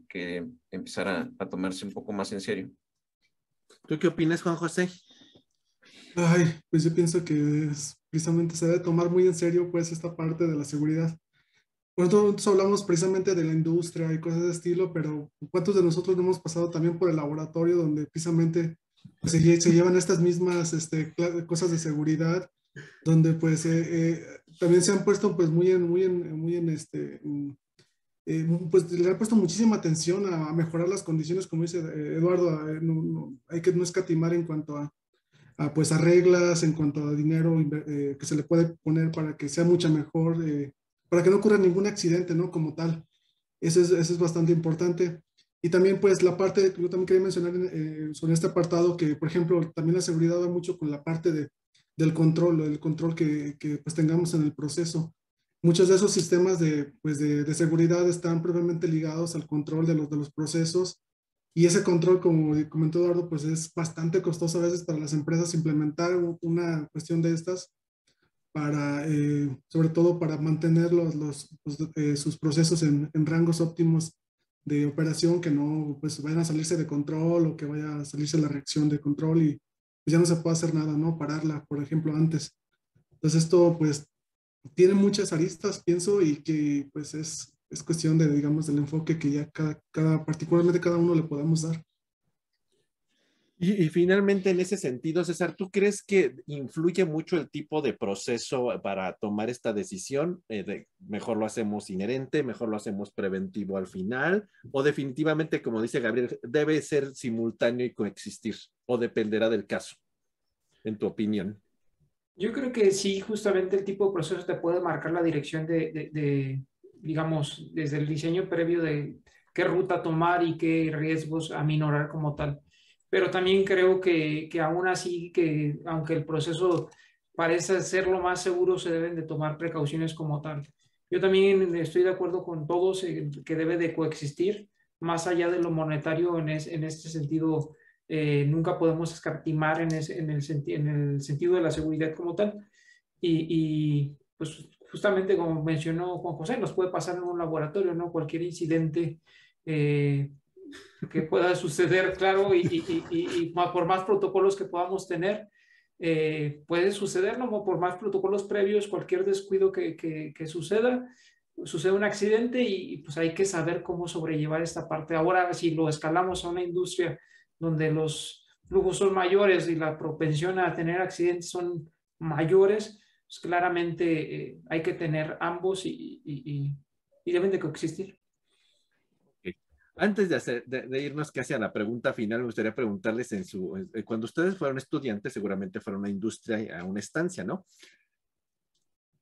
empezar a, tomarse un poco más en serio. ¿Tú qué opinas, Juan José? Ay, pues yo pienso que precisamente se debe tomar muy en serio pues esta parte de la seguridad. Nosotros hablamos precisamente de la industria y cosas de estilo, pero ¿cuántos de nosotros no hemos pasado también por el laboratorio donde precisamente se, llevan estas mismas este, cosas de seguridad, donde pues eh, eh, también se han puesto pues muy en, muy en, muy en este, eh, pues le ha puesto muchísima atención a, mejorar las condiciones, como dice eh, Eduardo, hay que no escatimar en cuanto a, pues a reglas, en cuanto a dinero eh, que se le puede poner para que sea mucho mejor, para que no ocurra ningún accidente, ¿no? Como tal. Eso es, eso es bastante importante. Y también, pues, la parte, yo también quería mencionar sobre este apartado que, por ejemplo, también la seguridad va mucho con la parte de, del control, el control que, que pues tengamos en el proceso. Muchos de esos sistemas de, pues de, seguridad están previamente ligados al control de los, de los procesos y ese control, como comentó Eduardo, pues es bastante costoso a veces para las empresas implementar una cuestión de estas para, eh, sobre todo para mantener los, los, eh, sus procesos en, en, rangos óptimos de operación, que no pues vayan a salirse de control o que vaya a salirse la reacción de control y pues ya no se puede hacer nada, ¿no? Pararla, por ejemplo, antes. Entonces esto pues tiene muchas aristas, pienso, y que pues es, es cuestión de, digamos, del enfoque que ya cada, cada particularmente cada uno le podamos dar. Y, finalmente, en ese sentido, César, ¿tú crees que influye mucho el tipo de proceso para tomar esta decisión? Eh, de, ¿Mejor lo hacemos inherente, mejor lo hacemos preventivo al final? ¿O definitivamente, como dice Gabriel, debe ser simultáneo y coexistir? ¿O dependerá del caso, en tu opinión? Yo creo que sí, justamente el tipo de proceso te puede marcar la dirección de, digamos, desde el diseño previo de qué ruta tomar y qué riesgos aminorar como tal. Pero también creo que, que aún así, que aunque el proceso parece ser lo más seguro, se deben de tomar precauciones como tal. Yo también estoy de acuerdo con todos que debe de coexistir, más allá de lo monetario en, en este sentido eh, nunca podemos escatimar en, en, el en, el sentido de la seguridad como tal. Y, y, pues justamente como mencionó Juan José, nos puede pasar en un laboratorio, ¿no? Cualquier incidente eh, que pueda suceder, claro, y, y, y, por más protocolos que podamos tener, eh, puede suceder, ¿no? Por más protocolos previos, cualquier descuido que, que, que suceda, sucede un accidente y pues hay que saber cómo sobrellevar esta parte. Ahora, si lo escalamos a una industria donde los flujos son mayores y la propensión a tener accidentes son mayores, pues claramente eh, hay que tener ambos y, y, y, deben de coexistir. Antes de, hacer, de, irnos casi a la pregunta final, me gustaría preguntarles en su, eh, cuando ustedes fueron estudiantes, seguramente fueron a una industria, a una estancia, ¿no?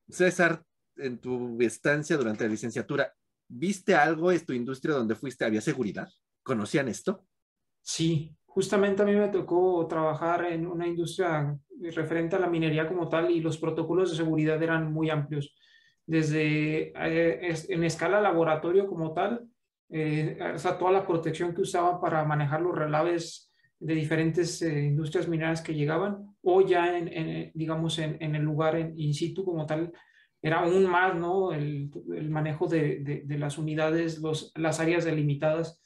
César, en tu estancia durante la licenciatura, ¿viste algo en tu industria donde fuiste? ¿Había seguridad? ¿Conocían esto? Sí, justamente a mí me tocó trabajar en una industria referente a la minería como tal y los protocolos de seguridad eran muy amplios. Desde eh, en escala laboratorio como tal, eh, o toda la protección que usaban para manejar los relaves de diferentes eh, industrias mineras que llegaban, o ya en, digamos, en, el lugar en in situ como tal, era aún más, ¿no? El, manejo de, de, las unidades, los, las áreas delimitadas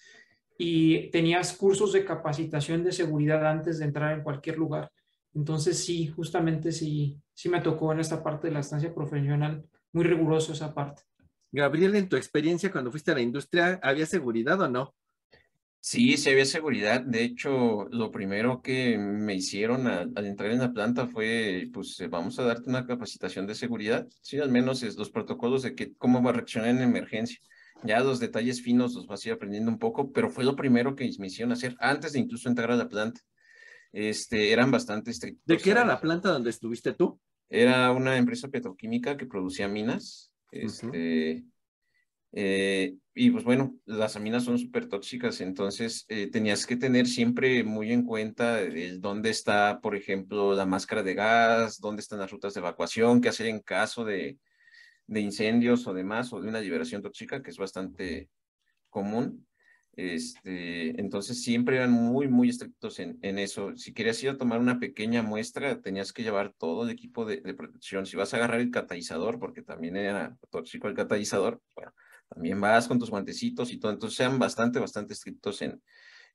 y tenías cursos de capacitación de seguridad antes de entrar en cualquier lugar. Entonces sí, justamente sí, sí me tocó en esta parte de la estancia profesional, muy riguroso esa parte. Gabriel, en tu experiencia cuando fuiste a la industria, ¿había seguridad o no? Sí, sí había seguridad. De hecho, lo primero que me hicieron al, entrar en la planta fue, pues vamos a darte una capacitación de seguridad. Sí, al menos es los protocolos de que, cómo va a reaccionar en emergencia. Ya los detalles finos los vas a ir aprendiendo un poco, pero fue lo primero que me hicieron hacer antes de incluso entrar a la planta. Este, eran bastante estrictos. ¿De qué era la planta donde estuviste tú? Era una empresa petroquímica que producía minas. Este, Eh, y pues bueno, las aminas son súper tóxicas, entonces eh, tenías que tener siempre muy en cuenta el dónde está, por ejemplo, la máscara de gas, dónde están las rutas de evacuación, qué hacer en caso de, de incendios o demás, o de una liberación tóxica, que es bastante común. Este, entonces siempre eran muy, muy estrictos en, en, eso. Si querías ir a tomar una pequeña muestra, tenías que llevar todo el equipo de, de protección. Si vas a agarrar el catalizador, porque también era tóxico el catalizador, bueno, también vas con tus guantecitos y todo. Entonces sean bastante, bastante estrictos en,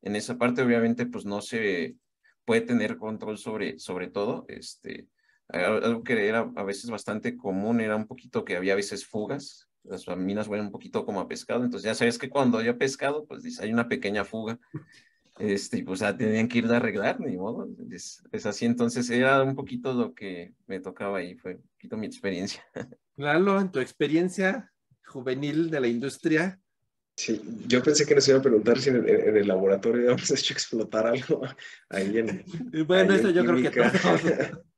en esa parte. Obviamente, pues no se puede tener control sobre, sobre todo. Este, algo que era a veces bastante común era un poquito que había a veces fugas. Las minas huelen un poquito como a pescado. Entonces ya sabes que cuando haya pescado, pues hay una pequeña fuga. Este, y pues ya tenían que ir a arreglar, ni modo. Es, es, así, entonces era un poquito lo que me tocaba ahí, fue un poquito mi experiencia. Lalo, en tu experiencia, juvenil de la industria. Sí, yo pensé que nos iba a preguntar si en el, en el laboratorio habíamos hecho explotar algo ahí en. Bueno, ahí eso en yo creo que química. todos.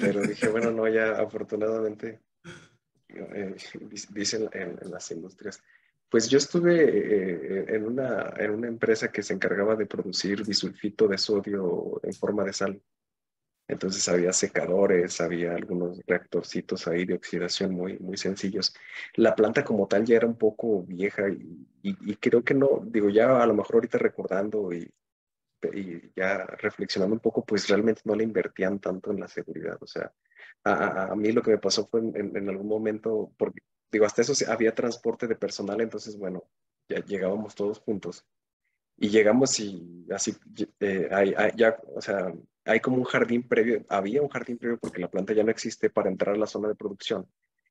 Pero dije, bueno, no, ya afortunadamente, eh, dicen en, las industrias. Pues yo estuve eh, en, una, en una empresa que se encargaba de producir bisulfito de sodio en forma de sal. Entonces había secadores, había algunos reactorcitos ahí de oxidación muy, muy sencillos. La planta como tal ya era un poco vieja y, y, y creo que no, digo, ya a lo mejor ahorita recordando y, y, ya reflexionando un poco, pues realmente no le invertían tanto en la seguridad. O sea, a, a, mí lo que me pasó fue en, en, en, algún momento, porque digo, hasta eso había transporte de personal, entonces, bueno, ya llegábamos todos juntos. Y llegamos y así, eh, hay, hay, ya, o sea, hay como un jardín previo, había un jardín previo porque la planta ya no existe para entrar a la zona de producción.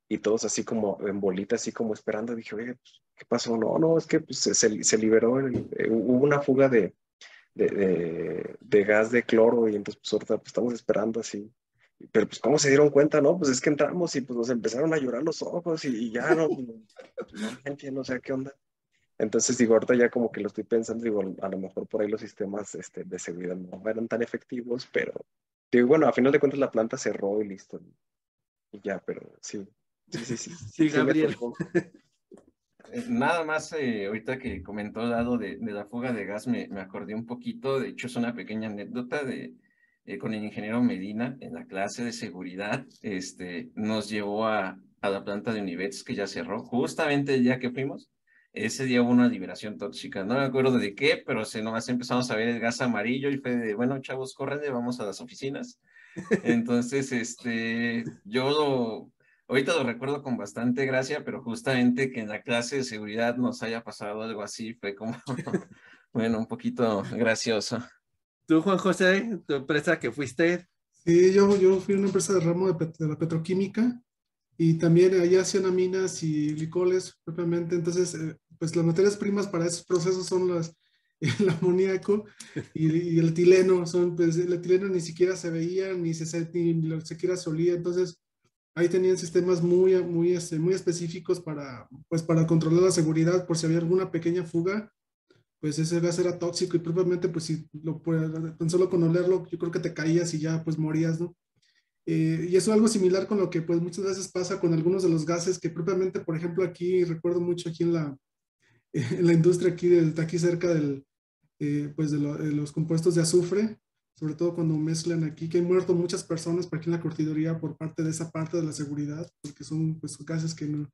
Y todos así como en bolita, así como esperando. Dije, oye, ¿qué pasó? No, no, es que pues, se, se, liberó, el, eh, hubo una fuga de, de, de, de, gas de cloro y entonces pues ahorita pues, estamos esperando así. Pero pues cómo se dieron cuenta, ¿no? Pues es que entramos y pues nos empezaron a llorar los ojos y, y ya no, no, no entiendo, o sea, ¿qué onda? Entonces, digo, ahorita ya como que lo estoy pensando, digo, a lo mejor por ahí los sistemas este, de seguridad no eran tan efectivos, pero, digo, bueno, a final de cuentas la planta cerró y listo. Y ya, pero sí. Sí, sí, sí. Sí, Gabriel. Nada más, eh, ahorita que comentó el lado de, de, la fuga de gas, me, me, acordé un poquito, de hecho es una pequeña anécdota de, eh, con el ingeniero Medina en la clase de seguridad, este, nos llevó a, a la planta de Univets que ya cerró, justamente el día que fuimos, ese día hubo una liberación tóxica, no me acuerdo de qué, pero se nomás empezamos a ver el gas amarillo y fue de, bueno, chavos, córrenle, vamos a las oficinas. Entonces, este, yo lo, ahorita lo recuerdo con bastante gracia, pero justamente que en la clase de seguridad nos haya pasado algo así fue como, bueno, un poquito gracioso. ¿Tú, Juan José, tu empresa que fuiste? Sí, yo, yo fui a una empresa de ramo de, de la petroquímica y también allá hacían aminas y glicoles propiamente, entonces eh, pues las materias primas para esos procesos son las, el amoníaco y, y, el etileno, son, pues, el etileno ni siquiera se veía, ni se, ni, ni siquiera se olía, entonces ahí tenían sistemas muy, muy, este, muy específicos para, pues, para controlar la seguridad por si había alguna pequeña fuga, pues ese gas era tóxico y propiamente pues si lo, tan solo con olerlo yo creo que te caías y ya pues morías, ¿no? Eh, y eso es algo similar con lo que pues muchas veces pasa con algunos de los gases que propiamente, por ejemplo, aquí, recuerdo mucho aquí en la, en la industria aquí, de, aquí cerca del, eh, pues de, lo, de, los compuestos de azufre, sobre todo cuando mezclan aquí, que han muerto muchas personas por aquí en la cortidoría por parte de esa parte de la seguridad, porque son pues gases que no,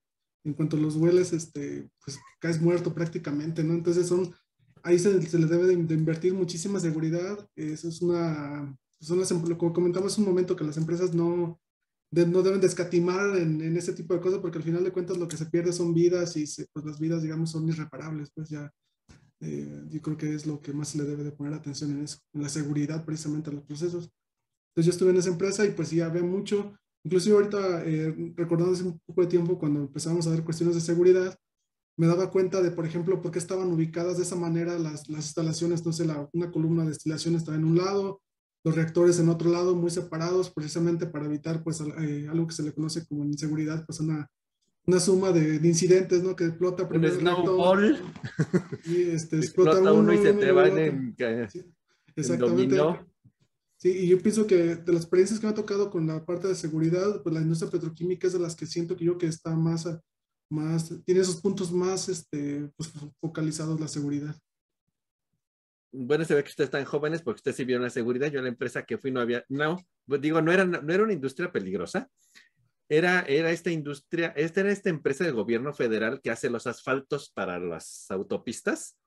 en cuanto los hueles, este, pues caes muerto prácticamente, ¿no? Entonces son, ahí se, se le debe de, de invertir muchísima seguridad, eso es una son las, como comentamos hace un momento, que las empresas no, de, no deben de escatimar en, en, ese tipo de cosas, porque al final de cuentas lo que se pierde son vidas y se, pues las vidas, digamos, son irreparables, pues ya eh, yo creo que es lo que más se le debe de poner atención en eso, en la seguridad precisamente de los procesos. Entonces yo estuve en esa empresa y pues ya ve mucho, inclusive ahorita eh, recordando hace un poco de tiempo cuando empezamos a ver cuestiones de seguridad, me daba cuenta de, por ejemplo, por qué estaban ubicadas de esa manera las, las instalaciones, entonces la, una columna de destilación estaba en un lado, los reactores en otro lado, muy separados, precisamente para evitar pues eh, algo que se le conoce como inseguridad, pues una, una suma de, de incidentes, ¿no? Que explota primero el reactor y este, explota, explota uno, uno, y se te van en, sí, exactamente. En sí, y yo pienso que de las experiencias que me ha tocado con la parte de seguridad, pues la industria petroquímica es de las que siento que yo que está más, más, tiene esos puntos más este, pues, focalizados la seguridad. Bueno, se ve que ustedes están jóvenes porque ustedes sí vieron la seguridad. Yo en la empresa que fui no había, no, pues, digo, no era, no era una industria peligrosa. Era, era esta industria, esta era esta empresa del gobierno federal que hace los asfaltos para las autopistas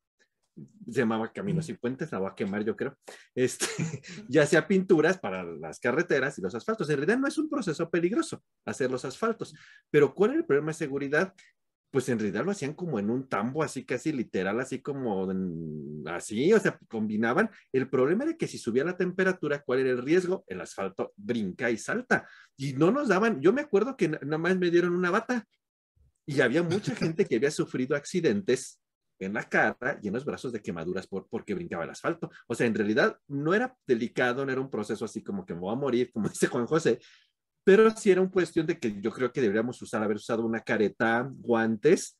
se llamaba Caminos y Puentes, la voy a quemar yo creo, este, ya sea pinturas para las carreteras y los asfaltos. En realidad no es un proceso peligroso hacer los asfaltos, pero ¿cuál es el problema de seguridad? Pues en realidad lo hacían como en un tambo, así casi literal, así como así, o sea, combinaban. El problema era que si subía la temperatura, ¿cuál era el riesgo? El asfalto brinca y salta. Y no nos daban, yo me acuerdo que nada más me dieron una bata y había mucha gente que había sufrido accidentes en la cara y en los brazos de quemaduras por, porque brincaba el asfalto. O sea, en realidad no era delicado, no era un proceso así como que me voy a morir, como dice Juan José, pero sí era una cuestión de que yo creo que deberíamos usar, haber usado una careta, guantes,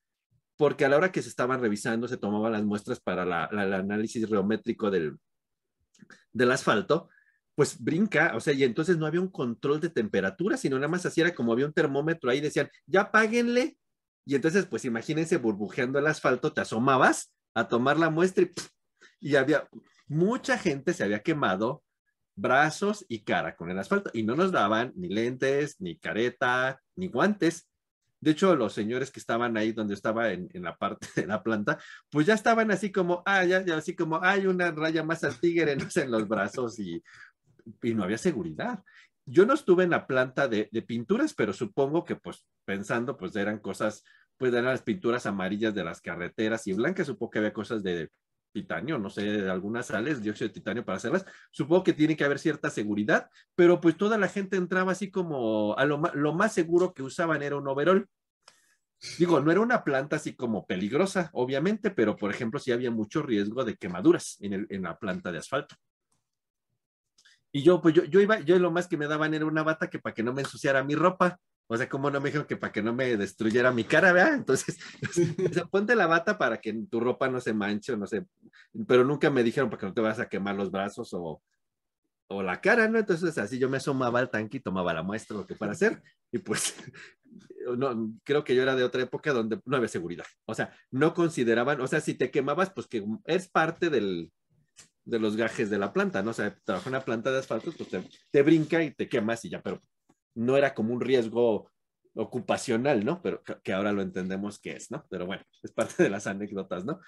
porque a la hora que se estaban revisando, se tomaban las muestras para el análisis geométrico del, del asfalto, pues brinca, o sea, y entonces no había un control de temperatura, sino nada más así era como había un termómetro ahí, decían, ya páguenle, y entonces, pues imagínense burbujeando el asfalto, te asomabas a tomar la muestra y, había mucha gente se había quemado brazos y cara con el asfalto y no nos daban ni lentes, ni careta, ni guantes. De hecho, los señores que estaban ahí donde estaba en, la parte de la planta, pues ya estaban así como, ah, ya, así como, hay una raya más al tigre en los brazos y, y no había seguridad. Yo no estuve en la planta de, pinturas, pero supongo que pues pensando pues eran cosas, pues eran las pinturas amarillas de las carreteras y blancas, supongo que había cosas de titanio, no sé, algunas sales, dióxido de titanio para hacerlas. Supongo que tiene que haber cierta seguridad, pero pues toda la gente entraba así como a lo, más seguro que usaban era un overall. Digo, no era una planta así como peligrosa, obviamente, pero por ejemplo, sí había mucho riesgo de quemaduras en, en la planta de asfalto. Y yo, pues yo, yo iba, yo lo más que me daban era una bata que para que no me ensuciara mi ropa. O sea, como no me dijeron que para que no me destruyera mi cara, ¿verdad? Entonces, o sea, ponte la bata para que tu ropa no se manche o no sé. Pero nunca me dijeron para que no te vas a quemar los brazos o, o la cara, ¿no? Entonces, así yo me asomaba al tanque y tomaba la muestra, lo que fuera hacer. Y pues, no, creo que yo era de otra época donde no había seguridad. O sea, no consideraban, o sea, si te quemabas, pues que es parte del, de los gajes de la planta, ¿no? O sea, trabaja en una planta de asfalto, pues te, brinca y te quemas y ya, pero no era como un riesgo ocupacional, ¿no? Pero que ahora lo entendemos que es, ¿no? Pero bueno, es parte de las anécdotas, ¿no?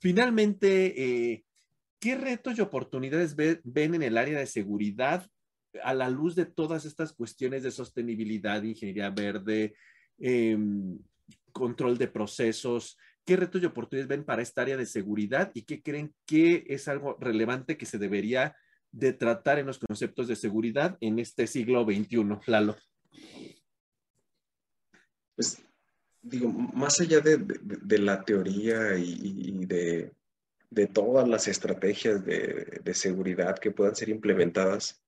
Finalmente, eh, ¿qué retos y oportunidades ven en el área de seguridad a la luz de todas estas cuestiones de sostenibilidad, ingeniería verde, em, control de procesos? ¿Qué retos y oportunidades ven para esta área de seguridad y qué creen que es algo relevante que se debería de tratar en los conceptos de seguridad en este siglo XXI, Lalo? Pues digo, más allá de, la teoría y, de, todas las estrategias de, seguridad que puedan ser implementadas,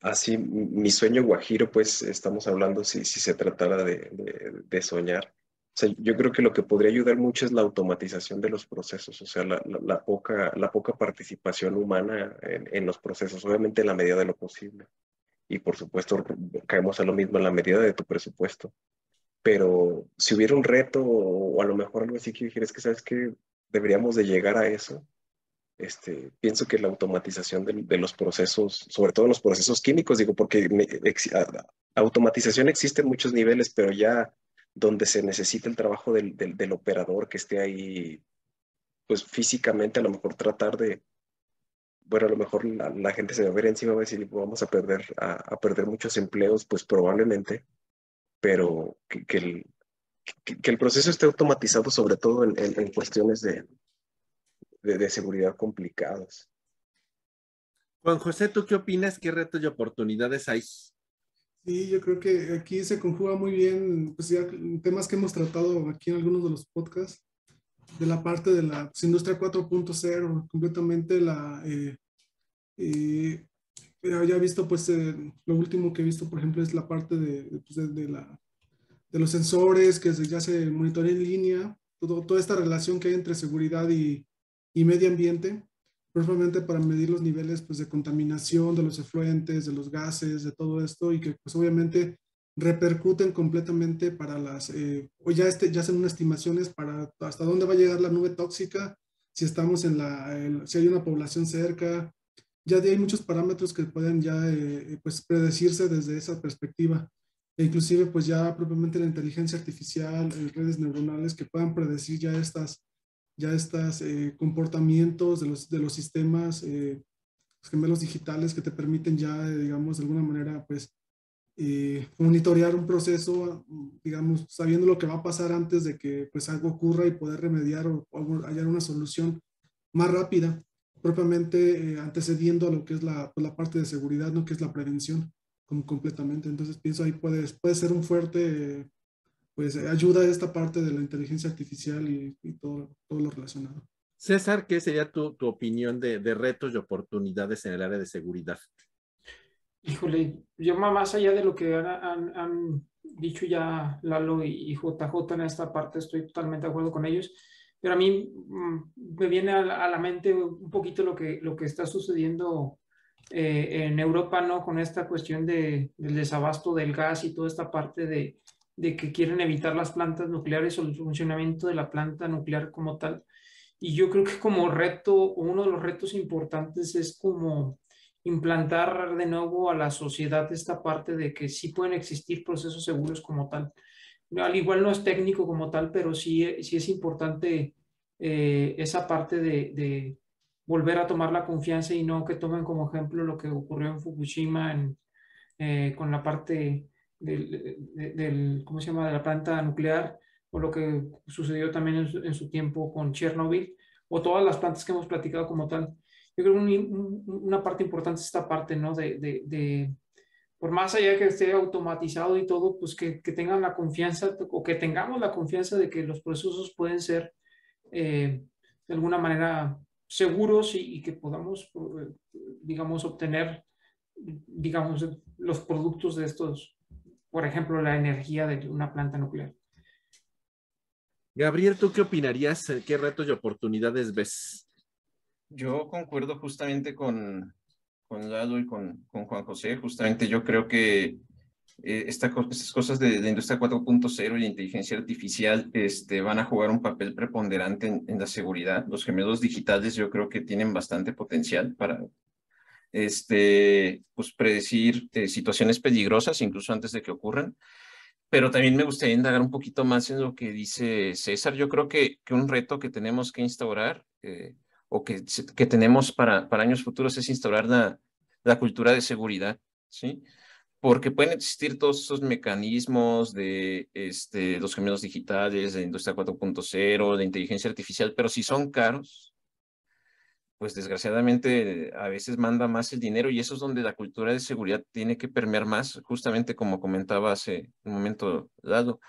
así mi sueño guajiro, pues estamos hablando si, si se tratara de soñar, sea, yo creo que lo que podría ayudar mucho es la automatización de los procesos, o sea, la, poca, la poca participación humana en, los procesos, obviamente en la medida de lo posible. Y por supuesto, caemos a lo mismo en la medida de tu presupuesto. Pero si hubiera un reto o, a lo mejor algo así que dijeras que, ¿sabes que Deberíamos de llegar a eso. Este, pienso que la automatización de, los procesos, sobre todo los procesos químicos, digo, porque automatización existe en muchos niveles, pero ya donde se necesita el trabajo del, del, operador que esté ahí, pues físicamente a lo mejor tratar de, bueno, a lo mejor la, gente se va a ver encima va a decir, vamos a perder, a, perder muchos empleos, pues probablemente, pero que, que, el, que, el, proceso esté automatizado sobre todo en, en, cuestiones de, de, de, seguridad complicadas. Juan José, ¿tú qué opinas? ¿Qué retos y oportunidades hay Sí, yo creo que aquí se conjuga muy bien, pues ya temas que hemos tratado aquí en algunos de los podcasts, de la parte de la pues, industria 4.0, completamente la... Eh, eh, ya he visto, pues, eh, lo último que he visto, por ejemplo, es la parte de, pues, de, la, de los sensores que ya se monitorea en línea, todo, toda esta relación que hay entre seguridad y, y medio ambiente principalmente para medir los niveles pues, de contaminación de los efluentes, de los gases, de todo esto, y que pues obviamente repercuten completamente para las, eh, o ya, este, ya hacen unas estimaciones para hasta dónde va a llegar la nube tóxica, si estamos en la, si hay una población cerca, ya hay muchos parámetros que pueden ya eh, pues predecirse desde esa perspectiva. E inclusive pues ya propiamente la inteligencia artificial, eh, redes neuronales que puedan predecir ya estas, ya estas comportamientos de los, de los sistemas gemelos digitales que te permiten ya, digamos, de alguna manera, pues, eh, monitorear un proceso, digamos, sabiendo lo que va a pasar antes de que pues algo ocurra y poder remediar o, hallar una solución más rápida, propiamente eh, antecediendo a lo que es la, pues, la, parte de seguridad, ¿no? que es la prevención como completamente. Entonces pienso ahí puede, puede ser un fuerte, pues ayuda a esta parte de la inteligencia artificial y, y todo, todo lo relacionado. César, ¿qué sería tu, tu opinión de, de, retos y oportunidades en el área de seguridad? Híjole, yo más allá de lo que han, han, dicho ya Lalo y, JJ en esta parte, estoy totalmente de acuerdo con ellos, pero a mí mm, me viene a la, a la, mente un poquito lo que, lo que está sucediendo eh, en Europa, ¿no? Con esta cuestión de, del desabasto del gas y toda esta parte de, de que quieren evitar las plantas nucleares o el funcionamiento de la planta nuclear como tal. Y yo creo que como reto, uno de los retos importantes es como implantar de nuevo a la sociedad esta parte de que sí pueden existir procesos seguros como tal. Al igual no es técnico como tal, pero sí, sí es importante eh, esa parte de, volver a tomar la confianza y no que tomen como ejemplo lo que ocurrió en Fukushima eh, con la parte del, del, ¿cómo se llama?, de la planta nuclear, o lo que sucedió también en su, tiempo con Chernobyl, o todas las plantas que hemos platicado como tal. Yo creo que un, una parte importante es esta parte, ¿no? De, de, de, por más allá que esté automatizado y todo, pues que, que, tengan la confianza o que tengamos la confianza de que los procesos pueden ser eh, de alguna manera seguros y, y, que podamos, digamos, obtener, digamos, los productos de estos, por ejemplo, la energía de una planta nuclear. Gabriel, ¿tú qué opinarías? ¿Qué retos y oportunidades ves? Yo concuerdo justamente con, con Lalo y con, con Juan José. Justamente yo creo que eh, esta, estas cosas de, de industria 4.0 y inteligencia artificial este, van a jugar un papel preponderante en, en, la seguridad. Los gemelos digitales yo creo que tienen bastante potencial para este, pues, predecir eh, situaciones peligrosas incluso antes de que ocurran pero también me gustaría indagar un poquito más en lo que dice César. Yo creo que, que un reto que tenemos que instaurar eh, o que, que tenemos para, para, años futuros es instaurar la, la, cultura de seguridad, ¿sí? Porque pueden existir todos esos mecanismos de este, los gemelos digitales, de industria 4.0, de inteligencia artificial, pero si son caros, pues desgraciadamente a veces manda más el dinero y eso es donde la cultura de seguridad tiene que permear más, justamente como comentaba hace un momento dado.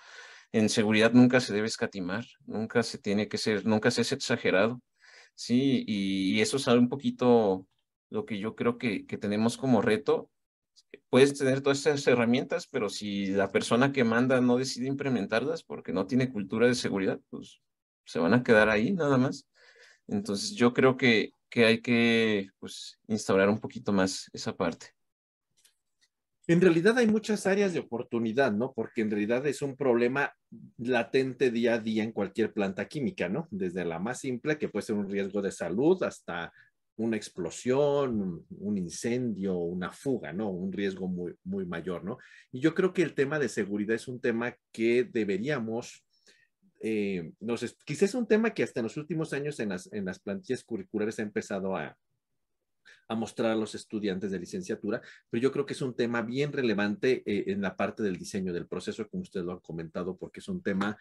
En seguridad nunca se debe escatimar, nunca se tiene que ser, nunca se es exagerado, ¿sí? Y, y, eso es un poquito lo que yo creo que, que tenemos como reto. Puedes tener todas esas herramientas, pero si la persona que manda no decide implementarlas porque no tiene cultura de seguridad, pues se van a quedar ahí nada más. Entonces yo creo que, que hay que pues, instaurar un poquito más esa parte. En realidad hay muchas áreas de oportunidad, ¿no? Porque en realidad es un problema latente día a día en cualquier planta química, ¿no? Desde la más simple, que puede ser un riesgo de salud, hasta una explosión, un incendio, una fuga, ¿no? Un riesgo muy, muy mayor, ¿no? Y yo creo que el tema de seguridad es un tema que deberíamos eh, no sé, quizás es un tema que hasta en los últimos años en las, en las plantillas curriculares ha empezado a, a mostrar a los estudiantes de licenciatura, pero yo creo que es un tema bien relevante eh, en la parte del diseño del proceso, como ustedes lo han comentado, porque es un tema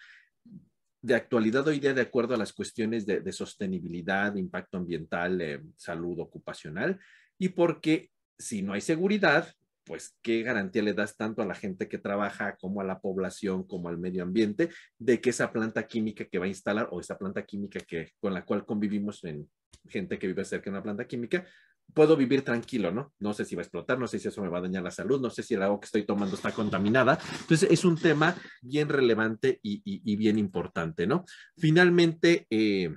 de actualidad hoy día de acuerdo a las cuestiones de, de sostenibilidad, impacto ambiental, eh, salud ocupacional, y porque si no hay seguridad, pues qué garantía le das tanto a la gente que trabaja como a la población, como al medio ambiente, de que esa planta química que va a instalar o esa planta química que, con la cual convivimos en gente que vive cerca de una planta química, puedo vivir tranquilo, ¿no? No sé si va a explotar, no sé si eso me va a dañar la salud, no sé si el agua que estoy tomando está contaminada. Entonces, es un tema bien relevante y, y, y bien importante, ¿no? Finalmente, eh,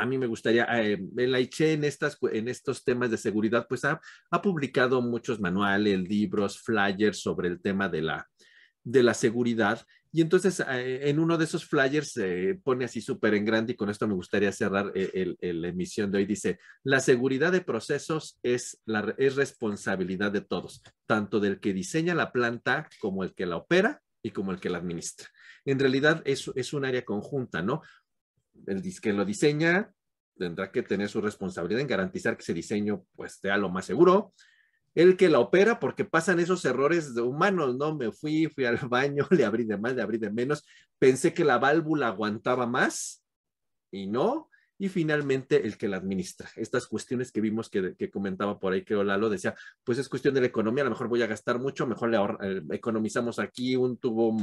a mí me gustaría, eh, en la ICHE en, estas, en estos temas de seguridad, pues ha, ha, publicado muchos manuales, libros, flyers sobre el tema de la, de la seguridad. Y entonces eh, en uno de esos flyers pone así súper en grande y con esto me gustaría cerrar eh, la emisión de hoy. Dice, la seguridad de procesos es, la, es responsabilidad de todos, tanto del que diseña la planta como el que la opera y como el que la administra. En realidad es, es un área conjunta, ¿no? El que lo diseña tendrá que tener su responsabilidad en garantizar que ese diseño pues sea lo más seguro, el que la opera, porque pasan esos errores humanos, ¿no? Me fui, fui al baño, le abrí de más, le abrí de menos, pensé que la válvula aguantaba más y no, y finalmente el que la administra. Estas cuestiones que vimos que, comentaba por ahí, que Lalo decía, pues es cuestión de la economía, a lo mejor voy a gastar mucho, mejor le eh, economizamos aquí un tubo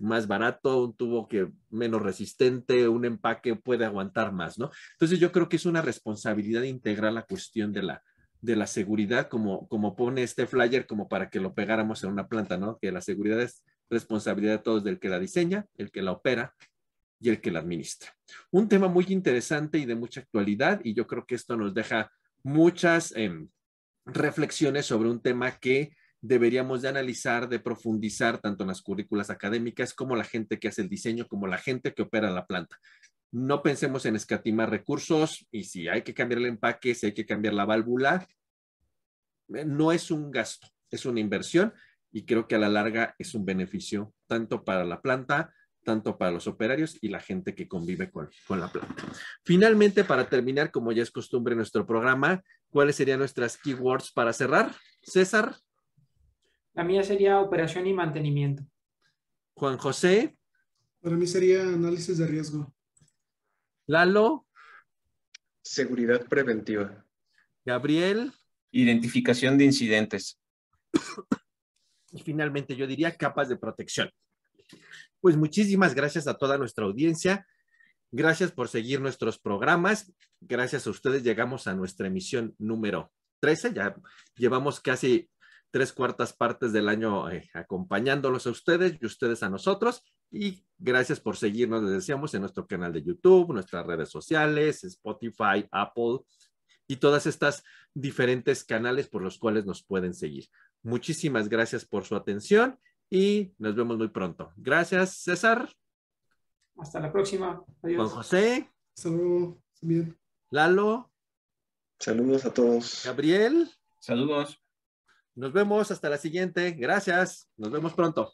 más barato, un tubo que menos resistente, un empaque puede aguantar más, ¿no? Entonces yo creo que es una responsabilidad integral la cuestión de la, de la seguridad, como, como pone este flyer, como para que lo pegáramos en una planta, ¿no? Que la seguridad es responsabilidad de todos, del que la diseña, el que la opera y el que la administra. Un tema muy interesante y de mucha actualidad, y yo creo que esto nos deja muchas em, reflexiones sobre un tema que deberíamos de analizar, de profundizar tanto en las currículas académicas como la gente que hace el diseño, como la gente que opera la planta no pensemos en escatimar recursos y si hay que cambiar el empaque, si hay que cambiar la válvula, eh, no es un gasto, es una inversión y creo que a la larga es un beneficio tanto para la planta, tanto para los operarios y la gente que convive con, con la planta. Finalmente, para terminar, como ya es costumbre en nuestro programa, ¿cuáles serían nuestras keywords para cerrar? César. La mía sería operación y mantenimiento. Juan José. Para mí sería análisis de riesgo. Lalo. Seguridad preventiva. Gabriel. Identificación de incidentes. Y finalmente yo diría capas de protección. Pues muchísimas gracias a toda nuestra audiencia. Gracias por seguir nuestros programas. Gracias a ustedes llegamos a nuestra emisión número 13. Ya llevamos casi tres cuartas partes del año eh, acompañándolos a ustedes y ustedes a nosotros. Y gracias por seguirnos, les decíamos, en nuestro canal de YouTube, nuestras redes sociales, Spotify, Apple y todas estas diferentes canales por los cuales nos pueden seguir. Muchísimas gracias por su atención y nos vemos muy pronto. Gracias, César. Hasta la próxima. Adiós. Juan José. Saludos. Bien. Lalo. Saludos a todos. Gabriel. Saludos. Nos vemos hasta la siguiente. Gracias. Nos vemos pronto.